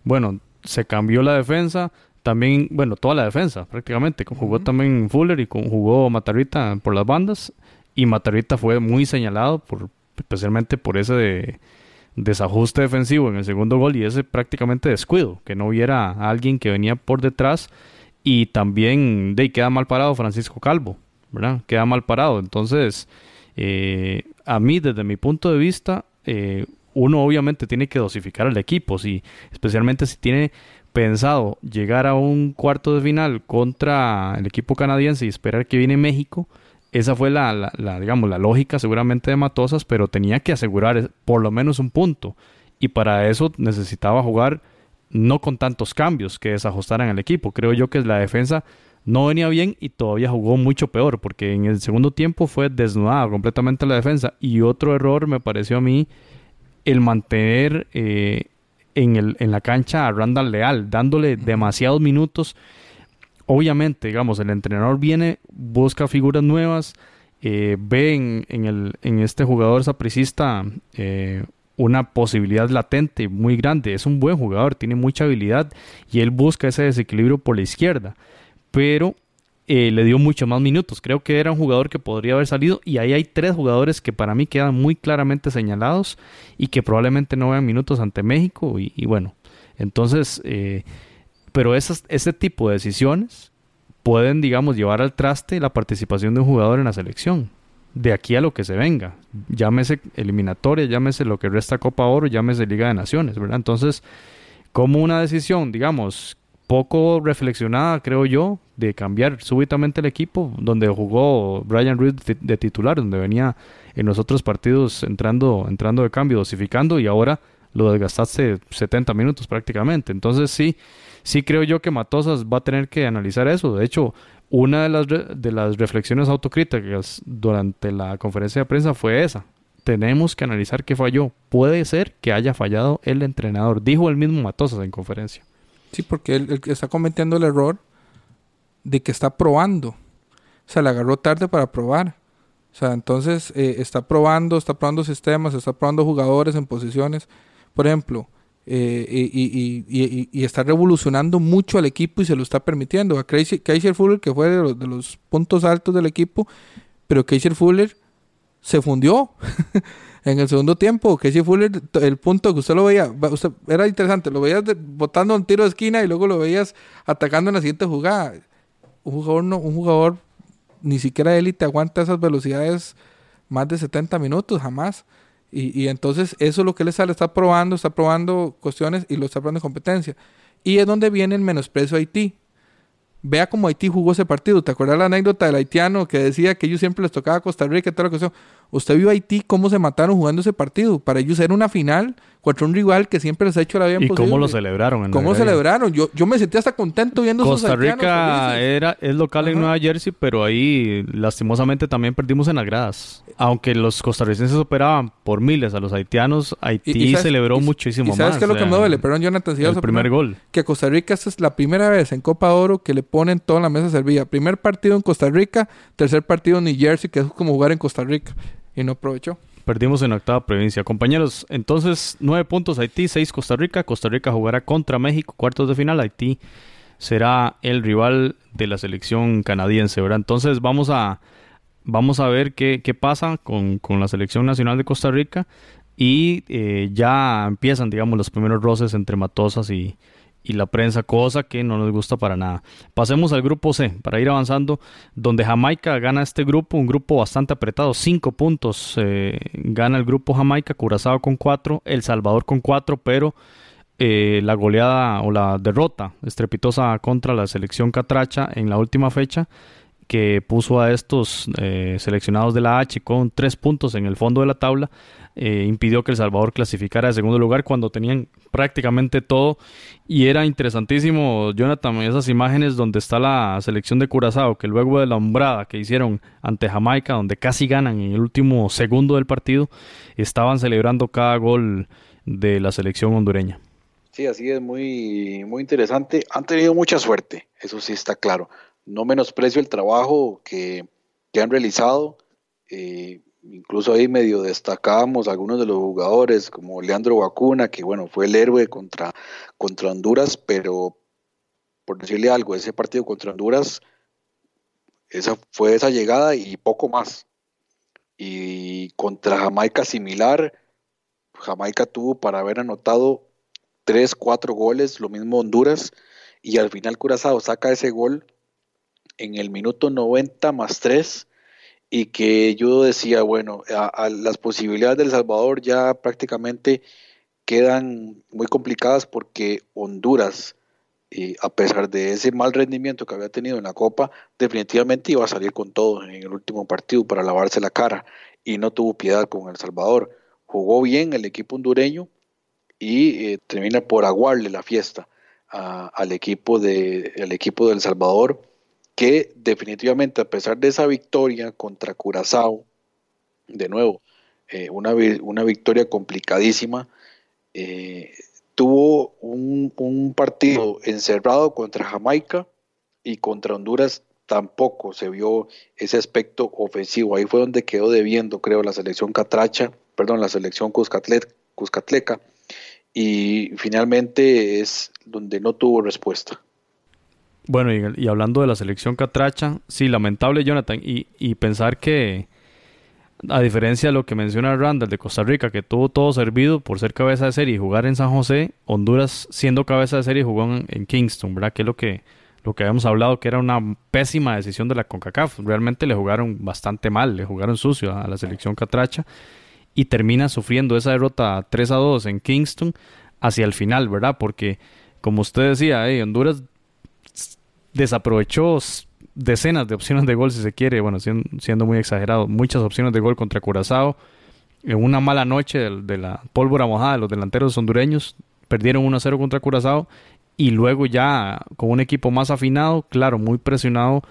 bueno, se cambió la defensa, también, bueno, toda la defensa prácticamente. Jugó también Fuller y jugó Matarrita por las bandas. Y Matarrita fue muy señalado, por especialmente por ese de desajuste defensivo en el segundo gol y ese prácticamente descuido, que no hubiera a alguien que venía por detrás y también de queda mal parado Francisco Calvo, ¿verdad? Queda mal parado. Entonces, eh, a mí, desde mi punto de vista, eh, uno obviamente tiene que dosificar al equipo, si, especialmente si tiene pensado llegar a un cuarto de final contra el equipo canadiense y esperar que viene México, esa fue la, digamos, la lógica seguramente de Matosas, pero tenía que asegurar por lo menos un punto. Y para eso necesitaba jugar no con tantos cambios que desajustaran el equipo. Creo yo que la defensa no venía bien y todavía jugó mucho peor, porque en el segundo tiempo fue desnudada completamente la defensa. Y otro error me pareció a mí el mantener eh, en, el, en la cancha a Randall Leal, dándole demasiados minutos obviamente, digamos, el entrenador viene, busca figuras nuevas, eh, ve en, el, en, este jugador sapricista eh, una posibilidad latente muy grande. Es un buen jugador, tiene mucha habilidad y él busca ese desequilibrio por la izquierda. Pero eh, le dio muchos más minutos. Creo que era un jugador que podría haber salido y ahí hay tres jugadores que para mí quedan muy claramente señalados y que probablemente no vean minutos ante México y bueno, Entonces, eh, pero esas, ese tipo de decisiones pueden, digamos, llevar al traste la participación de un jugador en la selección. De aquí a lo que se venga. Llámese eliminatoria, llámese lo que resta Copa Oro, llámese Liga de Naciones, ¿verdad? Entonces, como una decisión, digamos, poco reflexionada, creo yo, de cambiar súbitamente el equipo, donde jugó Brian Reed de titular, donde venía en los otros partidos entrando, entrando de cambio, dosificando, y ahora lo desgastaste 70 minutos prácticamente. Entonces sí, sí creo yo que Matosas va a tener que analizar eso. De hecho, una de las, de las reflexiones autocríticas durante la conferencia de prensa fue esa. Tenemos que analizar qué falló. Puede ser que haya fallado el entrenador, dijo el mismo Matosas en conferencia. Sí, porque él, está cometiendo el error de que está probando. O sea, le agarró tarde para probar. O sea, entonces eh, está probando, está probando sistemas, está probando jugadores en posiciones. Por ejemplo, eh, y, está revolucionando mucho al equipo y se lo está permitiendo. A Kaiser Fuller, que fue de los, puntos altos del equipo, pero Kaiser Fuller se fundió en el segundo tiempo. Kaiser Fuller, el punto que usted lo veía, era interesante, lo veías botando un tiro de esquina y luego lo veías atacando en la siguiente jugada. Un jugador, no, un jugador ni siquiera élite aguanta esas velocidades más de 70 minutos, jamás. Y, entonces eso es lo que él está, está probando, está probando cuestiones y lo está probando en competencia. Y es donde viene el menosprecio a Haití. Vea cómo Haití jugó ese partido. ¿Te acuerdas la anécdota del haitiano que decía que ellos siempre les tocaba Costa Rica y toda cuestión? Usted vio a Haití cómo se mataron jugando ese partido. Para ellos era una final contra un rival que siempre les ha hecho la vida ¿Y cómo lo celebraron? En ¿Cómo celebraron? Yo, yo me sentí hasta contento viendo Costa Rica era, es local en Nueva Jersey, pero ahí lastimosamente también perdimos en las gradas. Aunque los costarricenses operaban por miles a los haitianos, Haití celebró muchísimo más. ¿Sabes qué es lo que me duele? Perdón, Jonathan, si el primer gol. Que Costa Rica esta es la primera vez en Copa Oro que le ponen toda la mesa servida. Primer partido en Costa Rica, tercer partido en New Jersey, que es como jugar en Costa Rica. Y no aprovechó. Perdimos en octava provincia. Compañeros, entonces nueve puntos Haití, seis Costa Rica. Costa Rica jugará contra México, cuartos de final. Haití será el rival de la selección canadiense, ¿verdad? Entonces vamos a, vamos a ver qué, qué pasa con, con, la selección nacional de Costa Rica y eh, ya empiezan, digamos, los primeros roces entre Matosas y, y la prensa, cosa que no nos gusta para nada. Pasemos al grupo C, para ir avanzando, donde Jamaica gana este grupo, un grupo bastante apretado, cinco puntos eh, gana el grupo Jamaica, Curazao con cuatro, El Salvador con cuatro, pero eh, la goleada o la derrota estrepitosa contra la selección catracha en la última fecha que puso a estos eh, seleccionados de la H con tres puntos en el fondo de la tabla, eh, impidió que El Salvador clasificara de segundo lugar cuando tenían prácticamente todo. Y era interesantísimo, Jonathan, esas imágenes donde está la selección de Curazao, que luego de la hombrada que hicieron ante Jamaica, donde casi ganan en el último segundo del partido, estaban celebrando cada gol de la selección hondureña. Sí, así es, muy, muy interesante. Han tenido mucha suerte, eso sí está claro. No menosprecio el trabajo que, han realizado. Eh, incluso ahí medio destacábamos algunos de los jugadores, como Leandro Vacuna, que bueno, fue el héroe contra, contra Honduras, pero por decirle algo, ese partido contra Honduras, esa fue esa llegada y poco más. Y contra Jamaica similar, Jamaica tuvo para haber anotado tres, cuatro goles, lo mismo Honduras, y al final Curazao saca ese gol en el minuto 90 más 3 y que yo decía, bueno, a, las posibilidades del Salvador ya prácticamente quedan muy complicadas porque Honduras, y a pesar de ese mal rendimiento que había tenido en la Copa, definitivamente iba a salir con todo en el último partido para lavarse la cara y no tuvo piedad con El Salvador. Jugó bien el equipo hondureño y eh, termina por aguarle la fiesta al, equipo de, al equipo del Salvador que definitivamente a pesar de esa victoria contra Curazao, de nuevo, eh, una, una, victoria complicadísima, eh, tuvo un, un, partido encerrado contra Jamaica y contra Honduras tampoco se vio ese aspecto ofensivo. Ahí fue donde quedó debiendo, creo, la selección catracha, perdón, la selección cuscatleca, y finalmente es donde no tuvo respuesta. Bueno, y, hablando de la selección catracha, sí, lamentable Jonathan, y, y pensar que a diferencia de lo que menciona Randall de Costa Rica, que tuvo todo servido por ser cabeza de serie y jugar en San José, Honduras siendo cabeza de serie jugó en, Kingston, ¿verdad? Que es lo que, lo que habíamos hablado, que era una pésima decisión de la CONCACAF. Realmente le jugaron bastante mal, le jugaron sucio a la selección catracha y termina sufriendo esa derrota 3 a 2 en Kingston hacia el final, ¿verdad? Porque, como usted decía, eh, Honduras desaprovechó decenas de opciones de gol, si se quiere, bueno, siendo, muy exagerado, muchas opciones de gol contra Curazao. En una mala noche de, la pólvora mojada de los delanteros hondureños, perdieron 1-0 contra Curazao y luego ya con un equipo más afinado, claro, muy presionado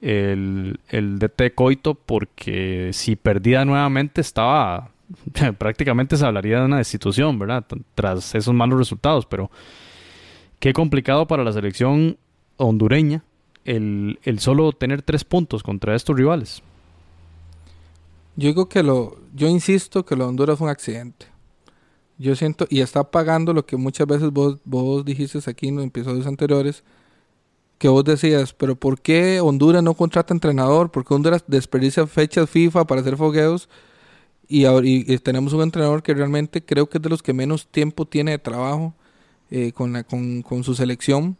el, el DT Coito porque si perdía nuevamente estaba prácticamente se hablaría de una destitución, ¿verdad? Tras esos malos resultados, pero qué complicado para la selección hondureña el, solo tener tres puntos contra estos rivales. Yo digo que lo, yo insisto que lo de Honduras fue un accidente. Yo siento, y está pagando lo que muchas veces vos, vos dijiste aquí en los episodios anteriores, que vos decías, pero ¿por qué Honduras no contrata entrenador? ¿Por qué Honduras desperdicia fechas FIFA para hacer fogueos? Y, y, tenemos un entrenador que realmente creo que es de los que menos tiempo tiene de trabajo eh, con, la, con, con, su selección.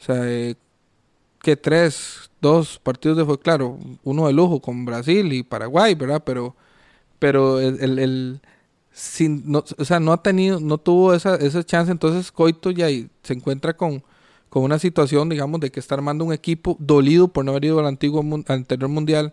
O sea, eh, que tres, dos partidos de fue claro, uno de lujo con Brasil y Paraguay, ¿verdad? Pero, pero el, el, sin, no, o sea, no ha tenido, no tuvo esa, esa chance, entonces Coito ya se encuentra con, con una situación, digamos, de que está armando un equipo dolido por no haber ido al antiguo anterior mundial.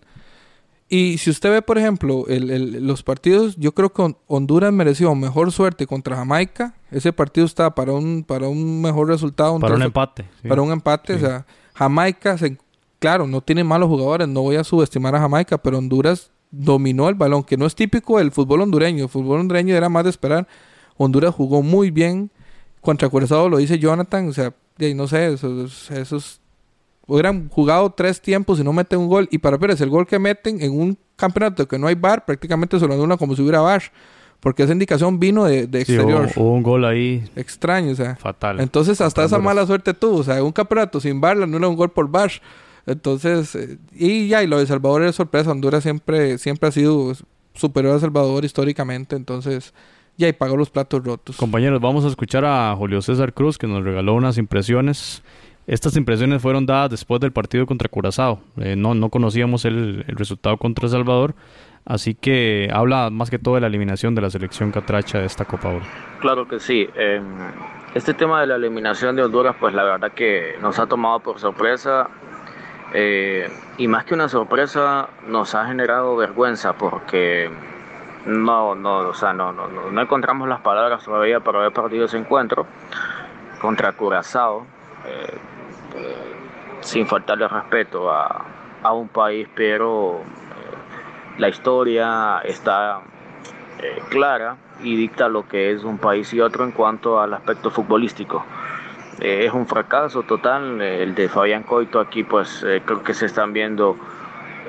Y si usted ve, por ejemplo, el, los partidos, yo creo que Honduras mereció mejor suerte contra Jamaica. Ese partido está para un, para un mejor resultado. Para un empate. Para un empate, o sea, Jamaica, se, claro, no tiene malos jugadores, no voy a subestimar a Jamaica, pero Honduras dominó el balón, que no es típico del fútbol hondureño. El fútbol hondureño era más de esperar. Honduras jugó muy bien. Contra Curazao lo dice Jonathan, o sea, no sé, esos, esos hubieran jugado tres tiempos y no meten un gol. Y para Pérez, el gol que meten en un campeonato que no hay bar, prácticamente se lo una como si hubiera bar. Porque esa indicación vino de, exterior. hubo, un gol ahí. Extraño, o sea. Fatal. Entonces, hasta esa mala suerte tuvo. O sea, un campeonato sin bar, no era un gol por bar. Entonces, eh, y ya, y lo de Salvador es sorpresa. Honduras siempre, siempre ha sido superior a Salvador históricamente. Entonces, ya, y pagó los platos rotos. Compañeros, vamos a escuchar a Julio César Cruz, que nos regaló unas impresiones. Estas impresiones fueron dadas después del partido contra Curazao. Eh, no, no conocíamos el, resultado contra Salvador. Así que habla más que todo de la eliminación de la selección catracha de esta Copa Oro. Claro que sí. Em, este tema de la eliminación de Honduras, pues la verdad que nos ha tomado por sorpresa. Eh, y más que una sorpresa, nos ha generado vergüenza porque no, no, o sea, no, no, no encontramos las palabras todavía para haber perdido ese encuentro contra Curazao, eh, sin faltarle respeto a, a un país, pero la historia está eh, clara y dicta lo que es un país y otro en cuanto al aspecto futbolístico. Eh, es un fracaso total el de Fabián Coito aquí, pues eh, creo que se están viendo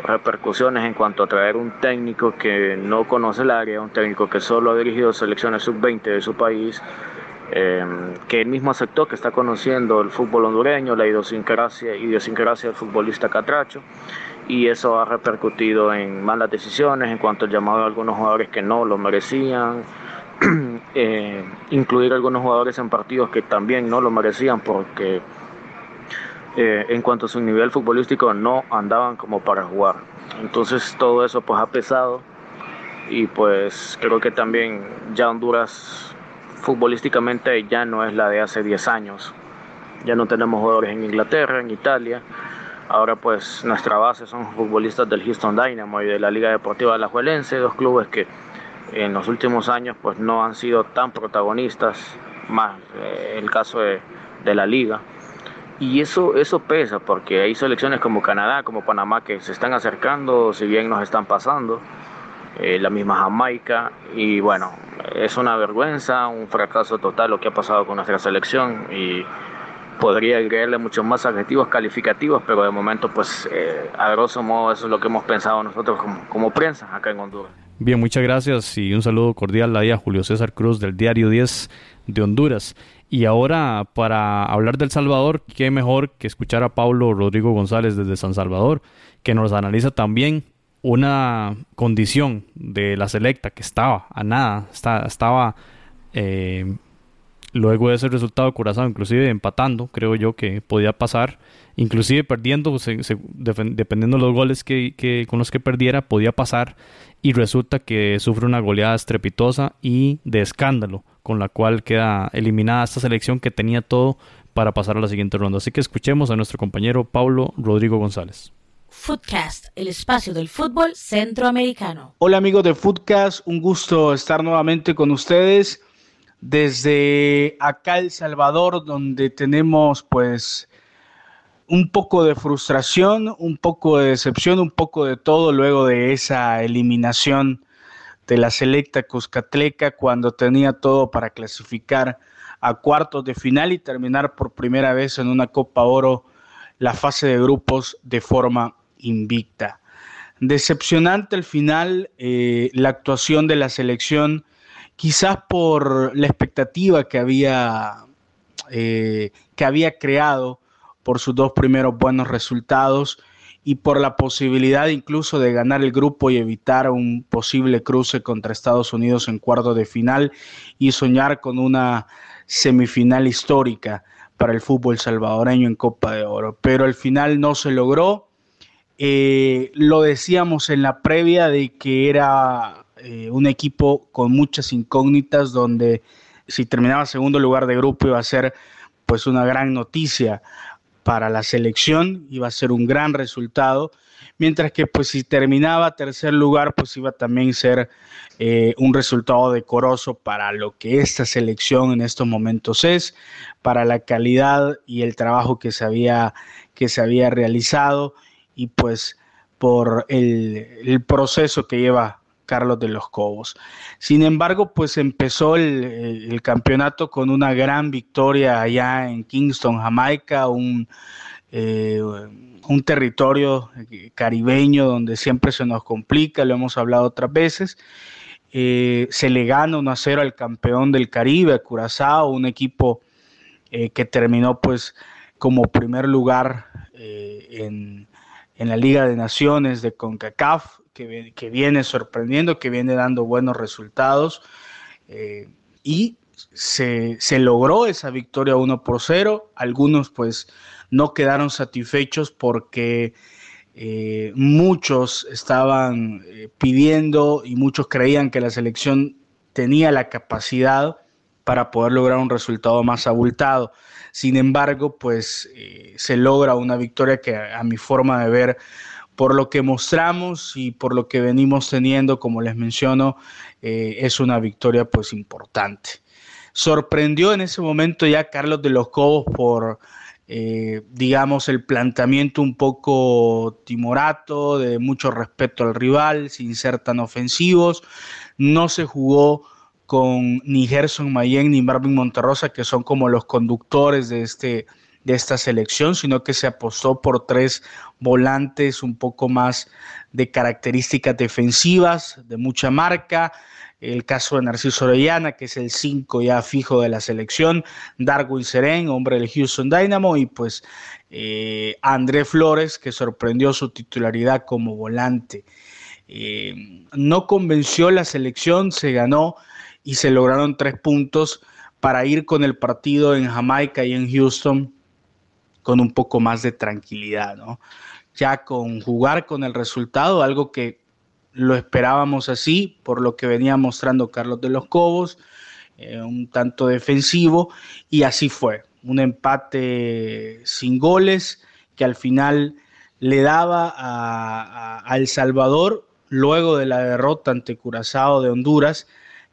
repercusiones en cuanto a traer un técnico que no conoce el área, un técnico que solo ha dirigido selecciones sub-20 de su país, que él mismo aceptó que está conociendo el fútbol hondureño, la idiosincrasia, idiosincrasia del futbolista catracho y eso ha repercutido en malas decisiones en cuanto al llamado a algunos jugadores que no lo merecían, eh, incluir algunos jugadores en partidos que también no lo merecían porque eh, en cuanto a su nivel futbolístico no andaban como para jugar. Entonces todo eso pues ha pesado y pues creo que también ya Honduras futbolísticamente ya no es la de hace 10 años. Ya no tenemos jugadores en Inglaterra, en Italia Ahora pues nuestra base son futbolistas del Houston Dynamo y de la Liga Deportiva Alajuelense, dos clubes que en los últimos años pues no han sido tan protagonistas, más eh, el caso de, la liga. Y eso, eso pesa porque hay selecciones como Canadá, como Panamá que se están acercando, si bien nos están pasando, eh, la misma Jamaica, y bueno, es una vergüenza, un fracaso total lo que ha pasado con nuestra selección y podría agregarle muchos más adjetivos calificativos, pero de momento, pues, eh, a grosso modo, eso es lo que hemos pensado nosotros como, prensa acá en Honduras. Bien, muchas gracias y un saludo cordial a Julio César Cruz del Diario 10 de Honduras. Y ahora, para hablar del Salvador, qué mejor que escuchar a Pablo Rodrigo González desde San Salvador, que nos analiza también una condición de la selecta que estaba a nada, estaba eh, luego de ese resultado Curazao, inclusive empatando, creo yo que podía pasar, inclusive perdiendo, dependiendo de los goles que, con los que perdiera, podía pasar y resulta que sufre una goleada estrepitosa y de escándalo, con la cual queda eliminada esta selección que tenía todo para pasar a la siguiente ronda. Así que escuchemos a nuestro compañero Paulo Rodrigo González. Footcast, el espacio del fútbol centroamericano. Hola amigos de Footcast, un gusto estar nuevamente con ustedes desde acá El Salvador, donde tenemos pues un poco de frustración, un poco de decepción, un poco de todo luego de esa eliminación de la selecta Cuscatleca cuando tenía todo para clasificar a cuartos de final y terminar por primera vez en una Copa Oro la fase de grupos de forma invicta. Decepcionante al final eh, la actuación de la selección, quizás por la expectativa que había, eh, que había creado por sus dos primeros buenos resultados y por la posibilidad incluso de ganar el grupo y evitar un posible cruce contra Estados Unidos en cuarto de final y soñar con una semifinal histórica para el fútbol salvadoreño en Copa de Oro. Pero al final no se logró eh, lo decíamos en la previa de que era eh, un equipo con muchas incógnitas donde si terminaba segundo lugar de grupo iba a ser pues una gran noticia para la selección, iba a ser un gran resultado, mientras que pues si terminaba tercer lugar pues iba también a ser eh, un resultado decoroso para lo que esta selección en estos momentos es, para la calidad y el trabajo que se había, que se había realizado y pues por el, proceso que lleva Carlos de los Cobos. Sin embargo, pues empezó el, campeonato con una gran victoria allá en Kingston, Jamaica, un, eh, un territorio caribeño donde siempre se nos complica, lo hemos hablado otras veces. Eh, se le gana 1 a 0 al campeón del Caribe, Curazao, un equipo eh, que terminó pues como primer lugar en, en la Liga de Naciones de CONCACAF, que, viene sorprendiendo, que viene dando buenos resultados. Eh, y se, logró esa victoria 1 por 0. Algunos pues no quedaron satisfechos porque eh, muchos estaban eh, pidiendo y muchos creían que la selección tenía la capacidad para poder lograr un resultado más abultado. Sin embargo, pues eh, se logra una victoria que a, mi forma de ver, por lo que mostramos y por lo que venimos teniendo, como les menciono, eh, es una victoria pues importante. Sorprendió en ese momento ya Carlos de los Cobos por, eh, digamos, el planteamiento un poco timorato, de mucho respeto al rival, sin ser tan ofensivos. No se jugó con ni Gerson Mayen ni Marvin Monterrosa, que son como los conductores de, este, de esta selección, sino que se apostó por tres volantes un poco más de características defensivas, de mucha marca. El caso de Narciso Orellana, que es el 5 ya fijo de la selección, Darwin Seren, hombre del Houston Dynamo, y pues eh, André Flores, que sorprendió su titularidad como volante. Eh, no convenció la selección, se ganó y se lograron tres puntos para ir con el partido en Jamaica y en Houston con un poco más de tranquilidad, ¿no? Ya con jugar con el resultado, algo que lo esperábamos así, por lo que venía mostrando Carlos de los Cobos, eh, un tanto defensivo, y así fue. Un empate sin goles que al final le daba a, a El Salvador, luego de la derrota ante Curazao de Honduras,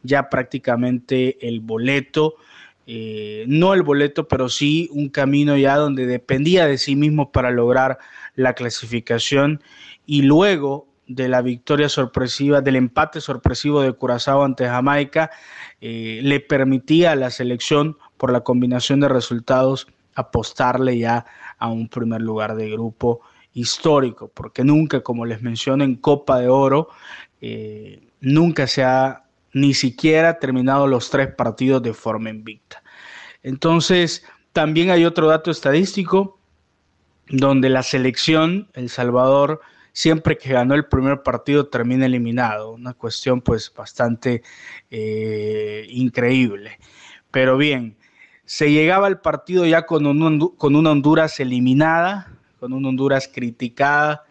ya prácticamente el boleto, eh, no el boleto, pero sí un camino ya donde dependía de sí mismo para lograr la clasificación. Y luego de la victoria sorpresiva, del empate sorpresivo de Curazao ante Jamaica, eh, le permitía a la selección, por la combinación de resultados, apostarle ya a un primer lugar de grupo histórico, porque nunca, como les menciono, en Copa de Oro, eh, nunca se ha ni siquiera terminado los tres partidos de forma invicta. Entonces, también hay otro dato estadístico donde la selección, El Salvador, siempre que ganó el primer partido termina eliminado. Una cuestión pues bastante eh, increíble. Pero bien, se llegaba al partido ya con, con una Honduras eliminada, con una Honduras criticada,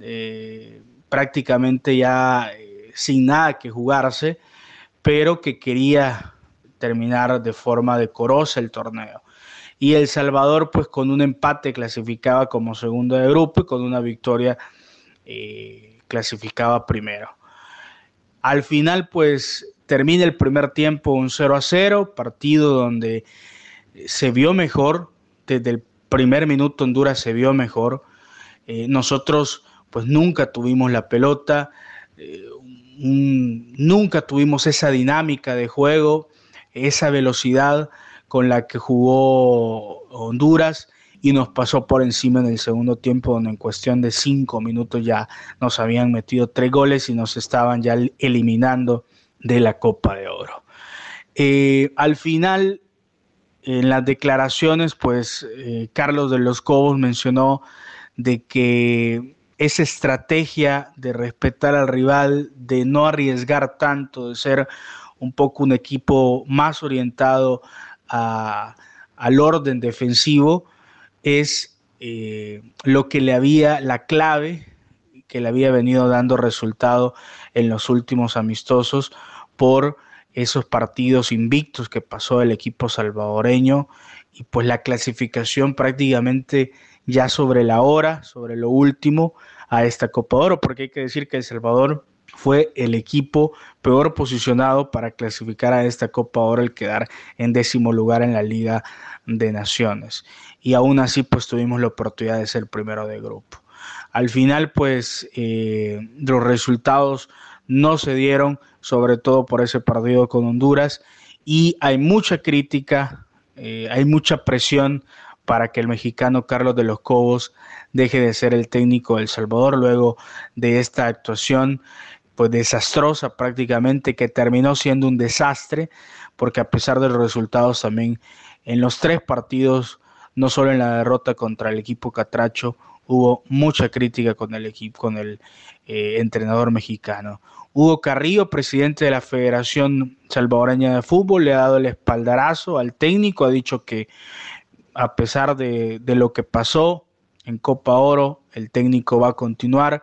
eh, prácticamente ya eh, sin nada que jugarse, pero que quería terminar de forma decorosa el torneo. Y El Salvador, pues con un empate clasificaba como segundo de grupo y con una victoria eh, clasificaba primero. Al final, pues termina el primer tiempo un 0 a 0, partido donde se vio mejor, desde el primer minuto Honduras se vio mejor. Eh, nosotros pues nunca tuvimos la pelota, eh, nunca tuvimos esa dinámica de juego, esa velocidad con la que jugó Honduras y nos pasó por encima en el segundo tiempo, donde en cuestión de cinco minutos ya nos habían metido tres goles y nos estaban ya eliminando de la Copa de Oro. Eh, al final, en las declaraciones, pues eh, Carlos de los Cobos mencionó de que esa estrategia de respetar al rival, de no arriesgar tanto, de ser un poco un equipo más orientado al orden defensivo, es eh, lo que le había, la clave que le había venido dando resultado en los últimos amistosos por esos partidos invictos que pasó el equipo salvadoreño y pues la clasificación prácticamente ya sobre la hora, sobre lo último a esta Copa Oro, porque hay que decir que El Salvador fue el equipo peor posicionado para clasificar a esta Copa Oro, el quedar en décimo lugar en la Liga de Naciones. Y aún así, pues tuvimos la oportunidad de ser primero de grupo. Al final, pues eh, los resultados no se dieron, sobre todo por ese partido con Honduras, y hay mucha crítica, eh, hay mucha presión para que el mexicano Carlos de los Cobos deje de ser el técnico del Salvador luego de esta actuación pues desastrosa prácticamente que terminó siendo un desastre porque a pesar de los resultados también en los tres partidos no solo en la derrota contra el equipo Catracho hubo mucha crítica con el equipo con el eh, entrenador mexicano. Hugo Carrillo, presidente de la Federación Salvadoreña de Fútbol, le ha dado el espaldarazo al técnico, ha dicho que a pesar de, lo que pasó en Copa Oro, el técnico va a continuar,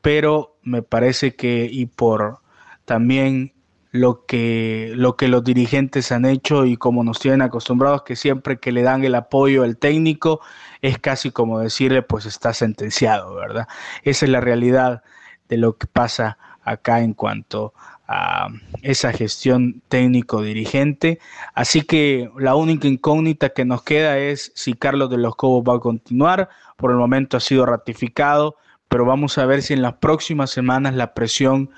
pero me parece que y por también lo que, lo que los dirigentes han hecho y como nos tienen acostumbrados que siempre que le dan el apoyo al técnico es casi como decirle pues está sentenciado, ¿verdad? Esa es la realidad de lo que pasa acá en cuanto esa gestión técnico-dirigente. Así que la única incógnita que nos queda es si Carlos de los Cobos va a continuar. Por el momento ha sido ratificado, pero vamos a ver si en las próximas semanas la presión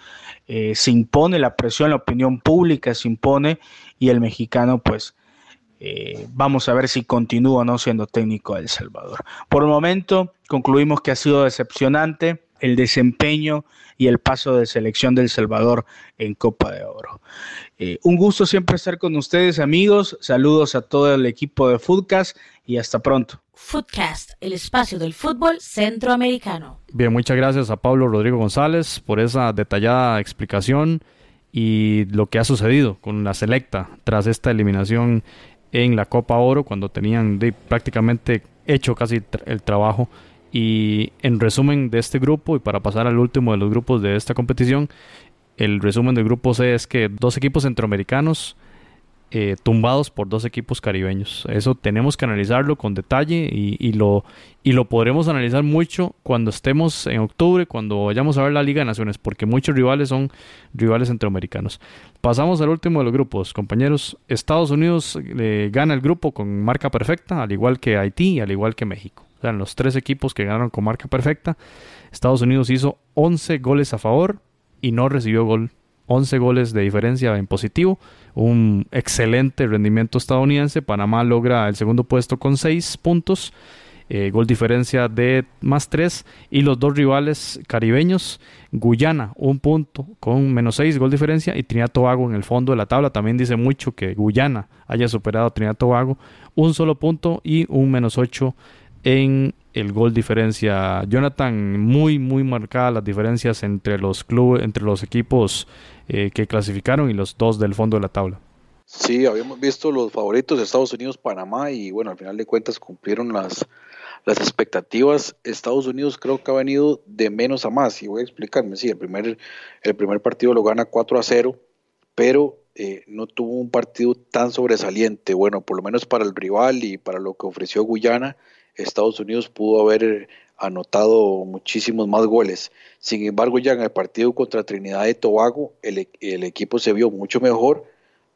eh, se impone, la presión, la opinión pública se impone y el mexicano pues... Eh, vamos a ver si continúa o no siendo técnico de El Salvador. Por el momento concluimos que ha sido decepcionante el desempeño y el paso de selección del Salvador en Copa de Oro. Eh, un gusto siempre estar con ustedes, amigos. Saludos a todo el equipo de Foodcast y hasta pronto. Foodcast, el espacio del fútbol centroamericano. Bien, muchas gracias a Pablo Rodrigo González por esa detallada explicación y lo que ha sucedido con la selecta tras esta eliminación en la Copa Oro cuando tenían prácticamente hecho casi el trabajo y en resumen de este grupo, y para pasar al último de los grupos de esta competición, el resumen del grupo C es que dos equipos centroamericanos eh, tumbados por dos equipos caribeños. Eso tenemos que analizarlo con detalle y, lo, y lo podremos analizar mucho cuando estemos en octubre, cuando vayamos a ver la Liga de Naciones, porque muchos rivales son rivales centroamericanos. Pasamos al último de los grupos, compañeros. Estados Unidos eh, gana el grupo con marca perfecta, al igual que Haití y al igual que México eran los tres equipos que ganaron con marca perfecta. Estados Unidos hizo 11 goles a favor y no recibió gol. 11 goles de diferencia en positivo. Un excelente rendimiento estadounidense. Panamá logra el segundo puesto con 6 puntos. Eh, gol diferencia de más 3. Y los dos rivales caribeños, Guyana, un punto con menos 6, gol diferencia. Y Trinidad Tobago en el fondo de la tabla. También dice mucho que Guyana haya superado a Trinidad Tobago. Un solo punto y un menos 8 en el gol diferencia. Jonathan, muy, muy marcadas las diferencias entre los clubes, entre los equipos eh, que clasificaron y los dos del fondo de la tabla. Sí, habíamos visto los favoritos de Estados Unidos, Panamá y bueno, al final de cuentas cumplieron las, las expectativas. Estados Unidos creo que ha venido de menos a más y voy a explicarme. Sí, el primer, el primer partido lo gana 4 a 0, pero eh, no tuvo un partido tan sobresaliente. Bueno, por lo menos para el rival y para lo que ofreció Guyana, Estados Unidos pudo haber anotado muchísimos más goles. Sin embargo, ya en el partido contra Trinidad y Tobago, el, el, equipo se vio mucho mejor.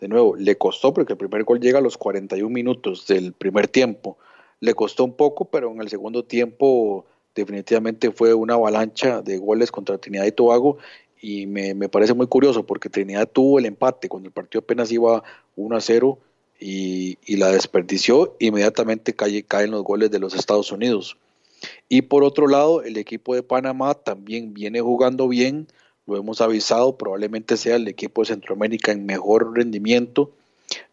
De nuevo, le costó porque el primer gol llega a los 41 minutos del primer tiempo. Le costó un poco, pero en el segundo tiempo definitivamente fue una avalancha de goles contra Trinidad y Tobago y me, me, parece muy curioso porque Trinidad tuvo el empate cuando el partido apenas iba 1 a 0 y, la desperdició, inmediatamente cae, caen los goles de los Estados Unidos. Y por otro lado, el equipo de Panamá también viene jugando bien, lo hemos avisado, probablemente sea el equipo de Centroamérica en mejor rendimiento.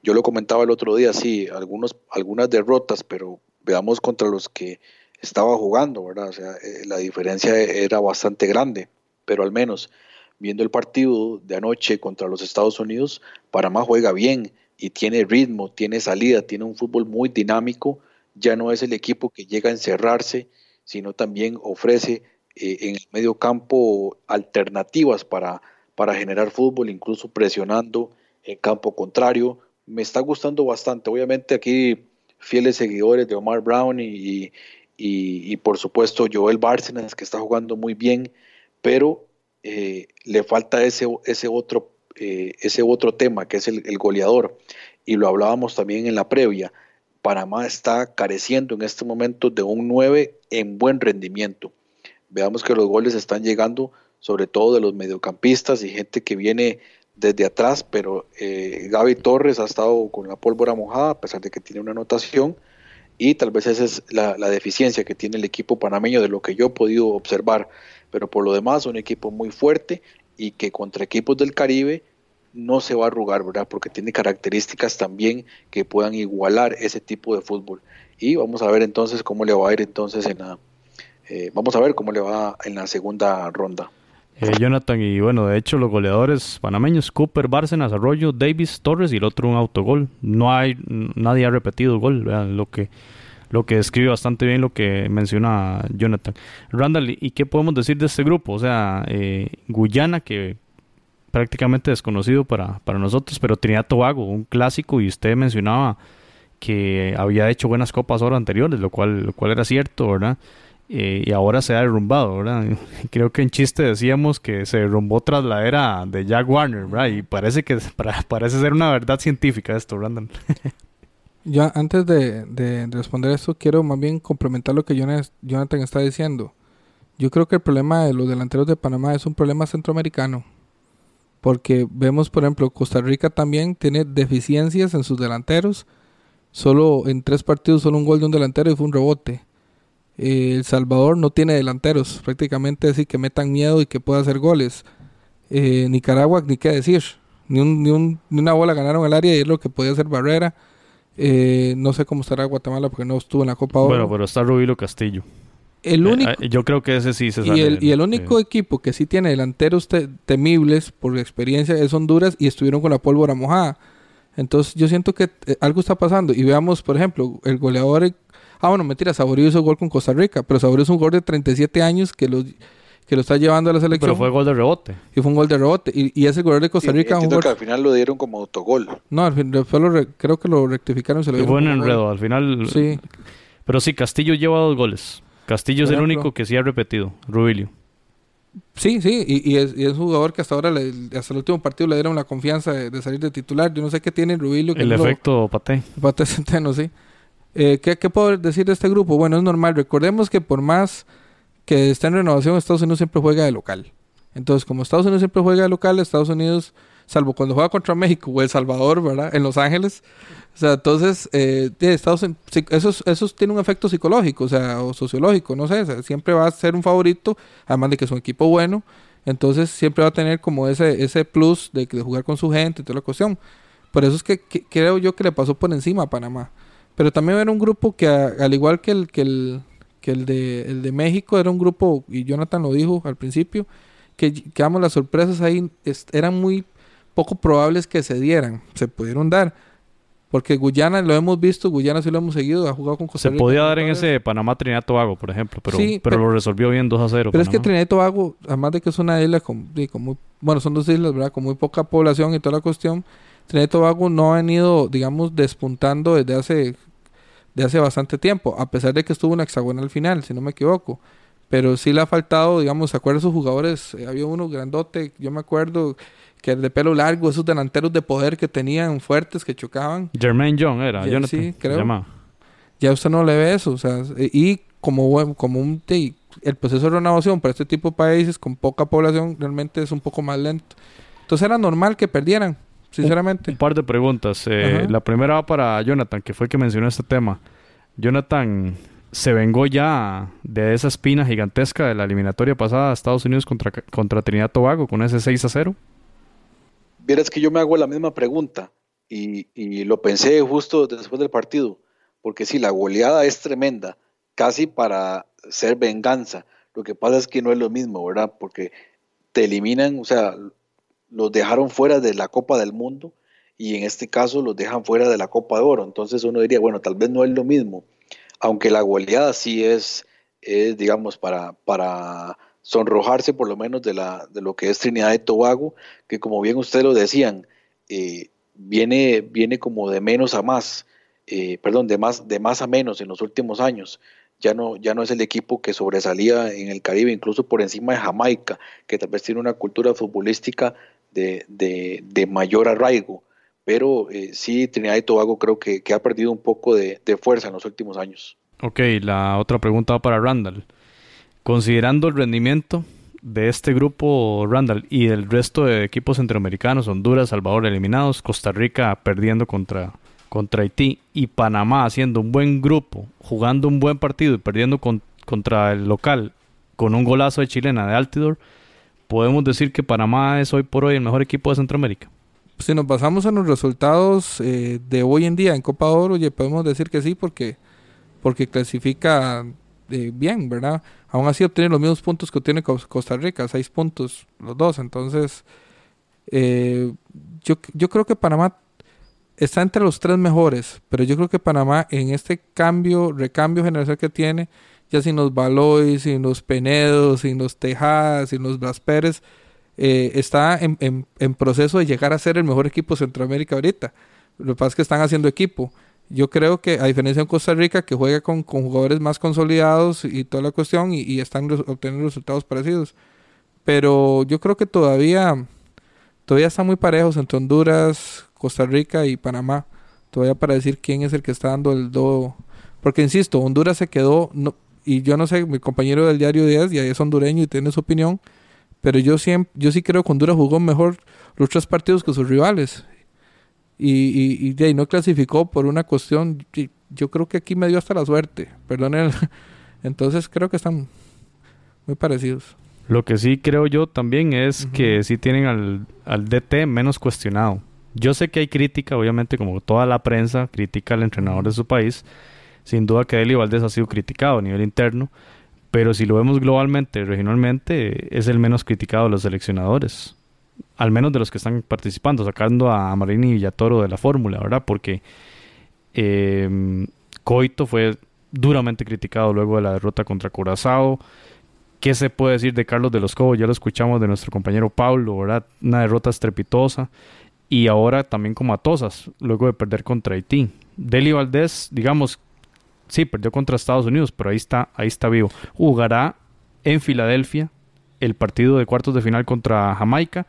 Yo lo comentaba el otro día, sí, algunos, algunas derrotas, pero veamos contra los que estaba jugando, ¿verdad? O sea, eh, la diferencia era bastante grande, pero al menos viendo el partido de anoche contra los Estados Unidos, Panamá juega bien y tiene ritmo, tiene salida, tiene un fútbol muy dinámico, ya no es el equipo que llega a encerrarse, sino también ofrece eh, en el medio campo alternativas para, para generar fútbol, incluso presionando en campo contrario. Me está gustando bastante. Obviamente aquí fieles seguidores de Omar Brown y, y, por supuesto Joel Bárcenas, que está jugando muy bien, pero eh, le falta ese, ese, otro, eh, ese otro tema, que es el, goleador. Y lo hablábamos también en la previa. Panamá está careciendo en este momento de un 9 en buen rendimiento. Veamos que los goles están llegando sobre todo de los mediocampistas y gente que viene desde atrás, pero eh, Gaby Torres ha estado con la pólvora mojada a pesar de que tiene una anotación y tal vez esa es la, la deficiencia que tiene el equipo panameño de lo que yo he podido observar pero por lo demás un equipo muy fuerte y que contra equipos del Caribe no se va a arrugar, ¿verdad? Porque tiene características también que puedan igualar ese tipo de fútbol. Y vamos a ver entonces cómo le va a ir entonces en la, eh, vamos a ver cómo le va en la segunda ronda. Eh, Jonathan, y bueno, de hecho los goleadores panameños, Cooper, Bárcenas, Arroyo, Davis, Torres y el otro un autogol. No hay, nadie ha repetido gol, vean lo que lo que describe bastante bien lo que menciona Jonathan. Randall, ¿y qué podemos decir de este grupo? O sea, eh, Guyana, que prácticamente desconocido para, para nosotros, pero Trinidad Tobago, un clásico, y usted mencionaba que había hecho buenas copas ahora anteriores, lo cual, lo cual era cierto, ¿verdad? Eh, y ahora se ha derrumbado, ¿verdad? Creo que en chiste decíamos que se derrumbó tras la era de Jack Warner, ¿verdad? Y parece que parece ser una verdad científica esto, Randall. Yo antes de, de, responder esto, quiero más bien complementar lo que Jonathan está diciendo. Yo creo que el problema de los delanteros de Panamá es un problema centroamericano. Porque vemos, por ejemplo, Costa Rica también tiene deficiencias en sus delanteros. Solo en tres partidos, solo un gol de un delantero y fue un rebote. Eh, el Salvador no tiene delanteros, prácticamente así que metan miedo y que pueda hacer goles. Eh, Nicaragua, ni qué decir. Ni, un, ni, un, ni una bola ganaron el área y es lo que podía hacer Barrera. Eh, no sé cómo estará Guatemala porque no estuvo en la Copa Bueno, pero está Rubilo Castillo. El único, eh, yo creo que ese sí se y el, y el único equipo que sí tiene delanteros temibles por experiencia es Honduras y estuvieron con la pólvora mojada. Entonces yo siento que eh, algo está pasando. Y veamos, por ejemplo, el goleador... Ah, bueno, mentira, Saborío hizo gol con Costa Rica, pero Saborío es un gol de 37 años que los que lo está llevando a la selección. Pero fue gol de rebote. Y fue un gol de rebote. Y, y ese gol de Costa Rica. un gol... que al final lo dieron como autogol. No, al fin, lo creo que lo rectificaron. Se lo fue un enredo. Al final. Sí. Pero sí, Castillo lleva dos goles. Castillo es el único que sí ha repetido. Rubilio. Sí, sí, y, y, es, y, es, un jugador que hasta ahora, le, hasta el último partido, le dieron la confianza de, de, salir de titular. Yo no sé qué tiene Rubilio. el efecto Pate. Pate Centeno, sí. Eh, ¿qué, ¿Qué puedo decir de este grupo? Bueno, es normal. Recordemos que por más que está en renovación, Estados Unidos siempre juega de local. Entonces, como Estados Unidos siempre juega de local, Estados Unidos, salvo cuando juega contra México o El Salvador, ¿verdad? En Los Ángeles. O sea, entonces, eh, Estados eso, eso tiene un efecto psicológico, o sea, o sociológico, no sé. siempre va a ser un favorito, además de que es un equipo bueno. Entonces, siempre va a tener como ese, ese plus de, de jugar con su gente y toda la cuestión. Por eso es que, que, creo yo que le pasó por encima a Panamá. Pero también era un grupo que, al igual que el, que el, que el, de, el de México, era un grupo, y Jonathan lo dijo al principio, que, que las sorpresas ahí eran muy poco probables que se dieran. Se pudieron dar. Porque Guyana lo hemos visto, Guyana sí lo hemos seguido, ha jugado con Costa Rica. Se podía dar en ese Panamá Trinidad Tobago, por ejemplo, pero, pero, lo resolvió bien 2 a 0. Pero es que Trinidad Tobago, además de que es una isla con, muy, bueno, son dos islas, ¿verdad? Con muy poca población y toda la cuestión, Trinidad Tobago no ha venido, digamos, despuntando desde hace, de hace bastante tiempo, a pesar de que estuvo una hexagonal final, si no me equivoco. Pero sí le ha faltado, digamos, ¿se acuerdan sus jugadores? Eh, había uno grandote, yo me acuerdo, que de pelo largo, esos delanteros de poder que tenían fuertes, que chocaban. Jermaine John era, ya, Sí, creo. Ya usted no le ve eso, o sea, y como, como un... El proceso de renovación para este tipo de países con poca población realmente es un poco más lento. Entonces era normal que perdieran, sinceramente. Un, par de preguntas. Eh, la primera va para Jonathan, que fue el que mencionó este tema. Jonathan, ¿se vengó ya de esa espina gigantesca de la eliminatoria pasada a Estados Unidos contra, contra Trinidad Tobago con ese 6 a 0? Vieras que yo me hago la misma pregunta y, lo pensé justo después del partido, porque si la goleada es tremenda, casi para ser venganza. Lo que pasa es que no es lo mismo, ¿verdad? Porque te eliminan, o sea, los dejaron fuera de la Copa del Mundo y en este caso los dejan fuera de la Copa de Oro. Entonces uno diría, bueno, tal vez no es lo mismo, aunque la goleada sí es, es digamos, para, para sonrojarse por lo menos de, la, de lo que es Trinidad y Tobago, que como bien ustedes lo decían, eh, viene, viene como de menos a más, eh, perdón, de más, de más a menos en los últimos años. Ya no, ya no es el equipo que sobresalía en el Caribe, incluso por encima de Jamaica, que tal vez tiene una cultura futbolística de, de, mayor arraigo. Pero eh, sí, Trinidad y Tobago creo que, que ha perdido un poco de, de fuerza en los últimos años. Ok, la otra pregunta va para Randall. Considerando el rendimiento de este grupo Randall y del resto de equipos centroamericanos, Honduras, Salvador eliminados, Costa Rica perdiendo contra, contra Haití y Panamá haciendo un buen grupo, jugando un buen partido y perdiendo contra el local con un golazo de chilena de Altidor, podemos decir que Panamá es hoy por hoy el mejor equipo de Centroamérica. Si nos basamos en los resultados eh, de hoy en día en Copa Oro, oye, podemos decir que sí porque, porque clasifica eh, bien, ¿verdad? Aún así obtiene los mismos puntos que obtiene Costa Rica, seis puntos los dos. Entonces, eh, yo, yo creo que Panamá está entre los tres mejores, pero yo creo que Panamá en este cambio, recambio general que tiene, ya sin los Balois, sin los Penedos, sin los Tejadas, sin los Blas Pérez, eh, está en, proceso de llegar a ser el mejor equipo de Centroamérica ahorita. Lo que pasa es que están haciendo equipo. Yo creo que, a diferencia de Costa Rica, que juega con, jugadores más consolidados y toda la cuestión, y, están obteniendo resultados parecidos. Pero yo creo que todavía, todavía están muy parejos entre Honduras, Costa Rica y Panamá. Todavía para decir quién es el que está dando el do. Porque insisto, Honduras se quedó, y yo no sé, mi compañero del diario 10, y ahí es hondureño y tiene su opinión, pero yo, siempre, yo sí creo que Honduras jugó mejor los tres partidos que sus rivales y, y, y, no clasificó por una cuestión, yo creo que aquí me dio hasta la suerte, perdón, entonces creo que están muy parecidos. Lo que sí creo yo también es que sí tienen al, al DT menos cuestionado. Yo sé que hay crítica, obviamente, como toda la prensa critica al entrenador de su país. Sin duda que Eli Valdés ha sido criticado a nivel interno, pero si lo vemos globalmente, regionalmente, es el menos criticado de los seleccionadores al menos de los que están participando, sacando a Marini y Villatoro de la fórmula, ¿verdad? Porque eh, Coito fue duramente criticado luego de la derrota contra Curazao. ¿Qué se puede decir de Carlos de los Cobos? Ya lo escuchamos de nuestro compañero Pablo, ¿verdad? Una derrota estrepitosa. Y ahora también como Atosas, luego de perder contra Haití. Deli Valdés, digamos, sí, perdió contra Estados Unidos, pero ahí está, ahí está vivo. Jugará en Filadelfia el partido de cuartos de final contra Jamaica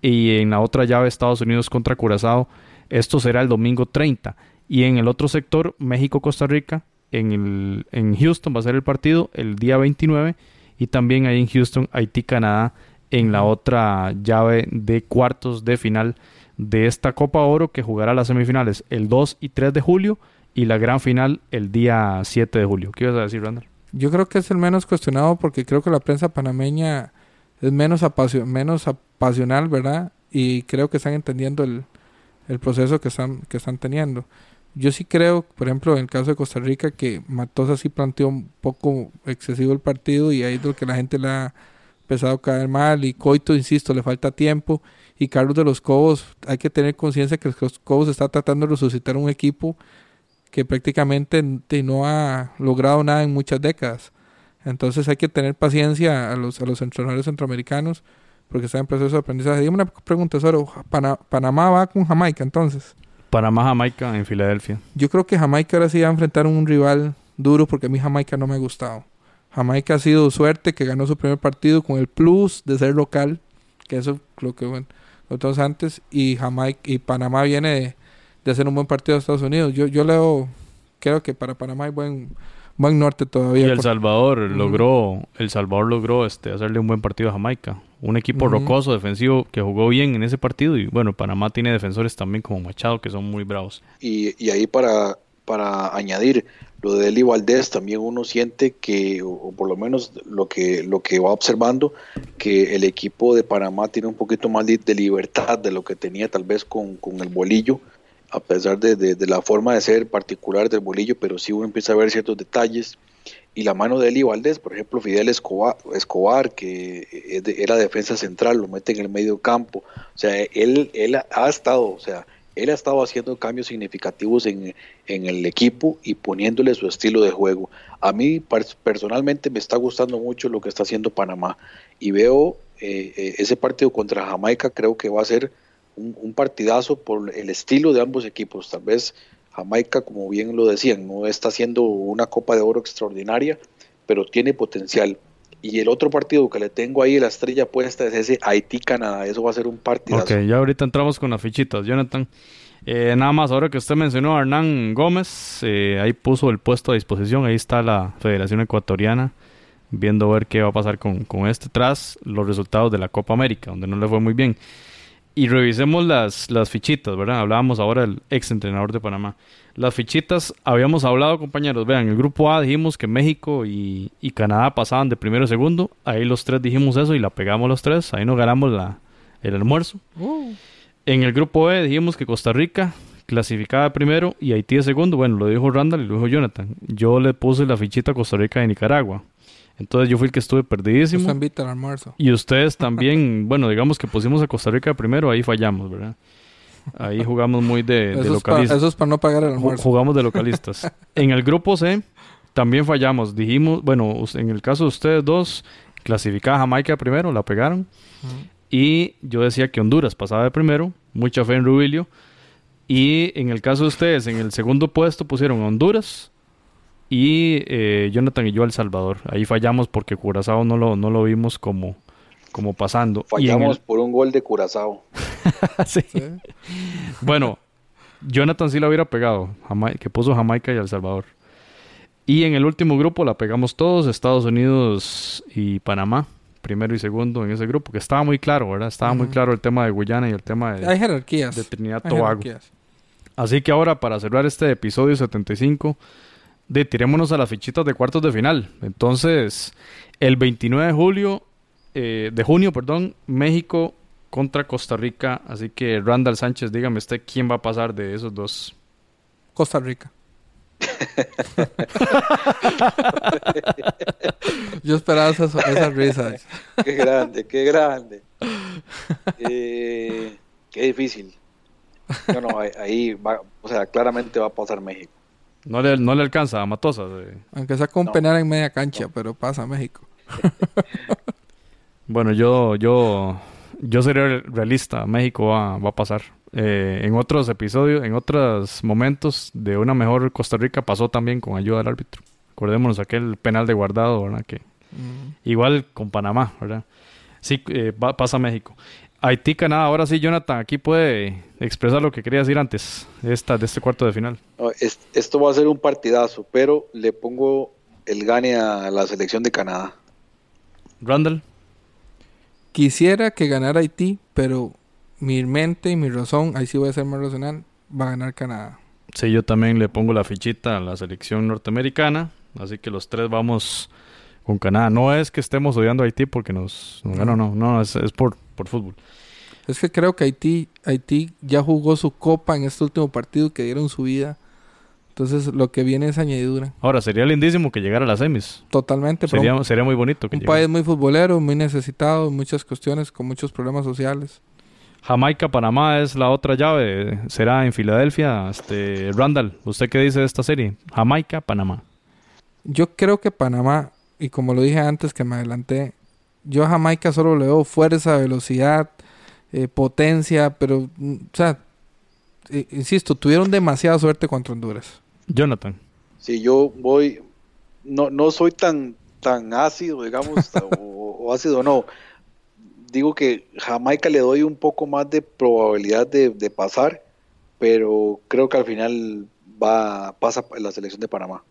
y en la otra llave Estados Unidos contra Curazao. Esto será el domingo 30. Y en el otro sector, México-Costa Rica, en, el, en Houston va a ser el partido el día 29 y también ahí en Houston, Haití-Canadá en la otra llave de cuartos de final de esta Copa Oro que jugará las semifinales el 2 y 3 de julio y la gran final el día 7 de julio. ¿Qué ibas a decir, Randall? Yo creo que es el menos cuestionado porque creo que la prensa panameña es menos, menos apasional, ¿verdad? Y creo que están entendiendo el, proceso que están, que están teniendo. Yo sí creo, por ejemplo, en el caso de Costa Rica, que Matosa sí planteó un poco excesivo el partido y ahí es lo que la gente le ha empezado a caer mal. Y Coito, insisto, le falta tiempo. Y Carlos de los Cobos, hay que tener conciencia que los Cobos está tratando de resucitar un equipo que prácticamente no ha logrado nada en muchas décadas. Entonces hay que tener paciencia a los, a los entrenadores centroamericanos porque está en proceso de aprendizaje. Dígame una pregunta, Soro. ¿Panamá va con Jamaica entonces? Panamá, Jamaica en Filadelfia. Yo creo que Jamaica ahora sí va a enfrentar un rival duro porque a mí Jamaica no me ha gustado. Jamaica ha sido suerte que ganó su primer partido con el plus de ser local, que eso lo que bueno, nosotros antes, y Jamaica y Panamá viene de, hacer un buen partido a Estados Unidos. Yo, yo leo, creo que para Panamá hay buen buen norte todavía. Y El Salvador logró, El Salvador logró este hacerle un buen partido a Jamaica. Un equipo rocoso, defensivo, que jugó bien en ese partido. Y bueno, Panamá tiene defensores también como Machado, que son muy bravos. Y, ahí para, para añadir, lo de Eli Valdés también uno siente que, o, por lo menos lo que, lo que va observando, que el equipo de Panamá tiene un poquito más de, libertad de lo que tenía tal vez con, con el bolillo a pesar de, la forma de ser particular del bolillo, pero sí uno empieza a ver ciertos detalles. Y la mano de Eli Valdés, por ejemplo, Fidel Escobar, Escobar que era defensa central, lo mete en el medio campo. O sea, él, él ha estado, o sea, él ha estado haciendo cambios significativos en, el equipo y poniéndole su estilo de juego. A mí personalmente me está gustando mucho lo que está haciendo Panamá y veo eh, eh, ese partido contra Jamaica, creo que va a ser un, partidazo por el estilo de ambos equipos. Tal vez Jamaica, como bien lo decían, no está haciendo una Copa de Oro extraordinaria, pero tiene potencial. Y el otro partido que le tengo ahí, la estrella puesta, es ese Haití-Canadá. Eso va a ser un partidazo. Ok, ya ahorita entramos con las fichitas, Jonathan. Eh, nada más, ahora que usted mencionó a Hernán Gómez, eh, ahí puso el puesto a disposición. Ahí está la Federación Ecuatoriana viendo ver qué va a pasar con, con este tras los resultados de la Copa América, donde no le fue muy bien. Y revisemos las, las fichitas, ¿verdad? Hablábamos ahora del ex entrenador de Panamá. Las fichitas, habíamos hablado, compañeros, vean, el grupo A dijimos que México y, Canadá pasaban de primero y segundo. Ahí los tres dijimos eso y la pegamos los tres. Ahí nos ganamos la, el almuerzo. Uh. En el grupo B dijimos que Costa Rica clasificaba primero y Haití de segundo. Bueno, lo dijo Randall y lo dijo Jonathan. Yo le puse la fichita a Costa Rica y Nicaragua. Entonces yo fui el que estuve perdidísimo. invita al almuerzo. Y ustedes también, bueno, digamos que pusimos a Costa Rica primero, ahí fallamos, ¿verdad? Ahí jugamos muy de, localistas. eso es para no pagar el almuerzo. Jugamos de localistas. en el grupo C también fallamos. Dijimos, bueno, en el caso de ustedes dos, clasificaba Jamaica primero, la pegaron. Y yo decía que Honduras pasaba de primero, mucha fe en Rubilio. Y en el caso de ustedes, en el segundo puesto pusieron Honduras, y eh, Jonathan y yo El Salvador. Ahí fallamos porque Curazao no lo, no lo vimos como, como pasando. Fallamos por un gol de Curazao. sí. Bueno, Jonathan sí lo hubiera pegado, que puso Jamaica y El Salvador. Y en el último grupo la pegamos todos, Estados Unidos y Panamá, primero y segundo en ese grupo, que estaba muy claro, ¿verdad? Estaba muy claro el tema de Guyana y el tema de, Hay jerarquías. de Trinidad Tobago. Así que ahora, para cerrar este episodio 75, de tirémonos a las fichitas de cuartos de final. Entonces, el 29 de julio, eh, de junio, perdón, México contra Costa Rica. Así que Randall Sánchez, dígame usted quién va a pasar de esos dos. Costa Rica. Yo esperaba esas, esas risas. Qué grande, qué grande. Eh, qué difícil. Bueno, ahí va, o sea, claramente va a pasar México. No le, no le alcanza a Matosa. Aunque sea con penal en media cancha, pero pasa a México. bueno, yo, yo, yo seré realista. México va, va a pasar. Eh, en otros episodios, en otros momentos de una mejor Costa Rica pasó también con ayuda del árbitro. Acordémonos aquel penal de guardado, ¿verdad? Que mm. igual con Panamá, ¿verdad? Sí, eh, pasa a México. Haití, Canadá, ahora sí, Jonathan, aquí puede expresar lo que quería decir antes de, esta, de este cuarto de final. esto va a ser un partidazo, pero le pongo el gane a la selección de Canadá. Randall. Quisiera que ganara Haití, pero mi mente y mi razón, ahí sí voy a ser más racional, va a ganar Canadá. Sí, yo también le pongo la fichita a la selección norteamericana, así que los tres vamos con Canadá. No es que estemos odiando a Haití porque nos, nos ganó, no, no, es, es por por fútbol. Es que creo que Haití, Haití ya jugó su copa en este último partido que dieron su vida Entonces lo que viene es añadidura. Ahora, sería lindísimo que llegara a las semis. Totalmente. pero Sería, sería muy bonito. Que un llegara. país muy futbolero, muy necesitado, muchas cuestiones, con muchos problemas sociales. Jamaica, Panamá es la otra llave. Será en Filadelfia. Este, Randall, ¿usted qué dice de esta serie? Jamaica, Panamá. Yo creo que Panamá, y como lo dije antes que me adelanté, yo a Jamaica solo le veo fuerza, velocidad, eh, potencia, pero, mm, o sea, eh, insisto, tuvieron demasiada suerte contra Honduras. Jonathan. Si yo voy, no, no soy tan, tan ácido, digamos, o, o ácido no. Digo que Jamaica le doy un poco más de probabilidad de, de pasar, pero creo que al final va pasa la selección de Panamá.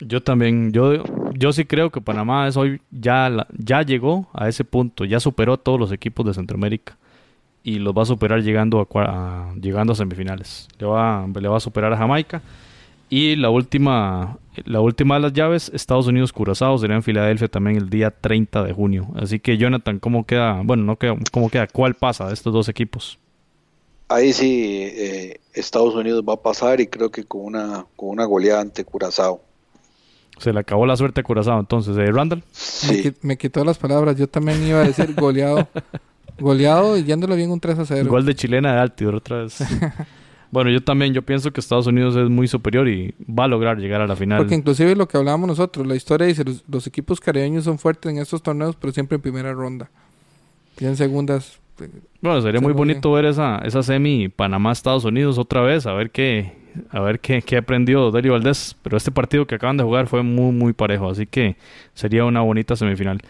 Yo también, yo, yo sí creo que Panamá es hoy ya, ya llegó a ese punto, ya superó a todos los equipos de Centroamérica y los va a superar llegando a, a- llegando a semifinales. Le va, le va a superar a Jamaica y la última, la última de las llaves, Estados Unidos Curazao será en Filadelfia también el día 30 de junio. Así que Jonathan, ¿cómo queda? Bueno, no queda, ¿cómo queda? ¿Cuál pasa de estos dos equipos? Ahí sí eh, Estados Unidos va a pasar y creo que con una, con una goleada ante Curazao. Se le acabó la suerte a Curazao entonces. ¿eh, Randall? Me, Sí, me quitó las palabras, yo también iba a decir goleado. goleado y yéndolo bien un 3 a 0. Gol de chilena de Altidor otra vez. bueno, yo también, yo pienso que Estados Unidos es muy superior y va a lograr llegar a la final. Porque inclusive lo que hablábamos nosotros, la historia dice, los, los equipos caribeños son fuertes en estos torneos, pero siempre en primera ronda. Tienen segundas. eh, Bueno, sería muy bonito ver esa, esa semi Panamá-Estados Unidos otra vez, a ver qué, a ver qué, qué aprendió Delio Valdés. Pero este partido que acaban de jugar fue muy, muy parejo, así que sería una bonita semifinal.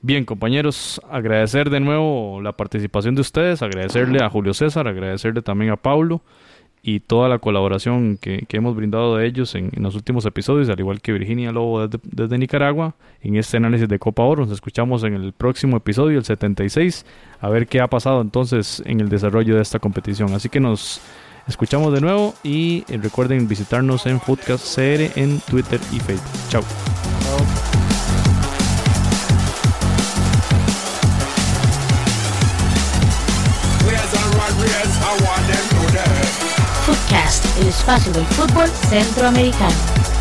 Bien, compañeros, agradecer de nuevo la participación de ustedes, agradecerle a Julio César, agradecerle también a Paulo y toda la colaboración que, que hemos brindado de ellos en, en los últimos episodios, al igual que Virginia Lobo desde, desde Nicaragua, en este análisis de Copa Oro. Nos escuchamos en el próximo episodio, el 76, a ver qué ha pasado entonces en el desarrollo de esta competición. Así que nos escuchamos de nuevo y eh, recuerden visitarnos en Foodcast CR en Twitter y Facebook. Chao. Footcast, el espacio del fútbol centroamericano.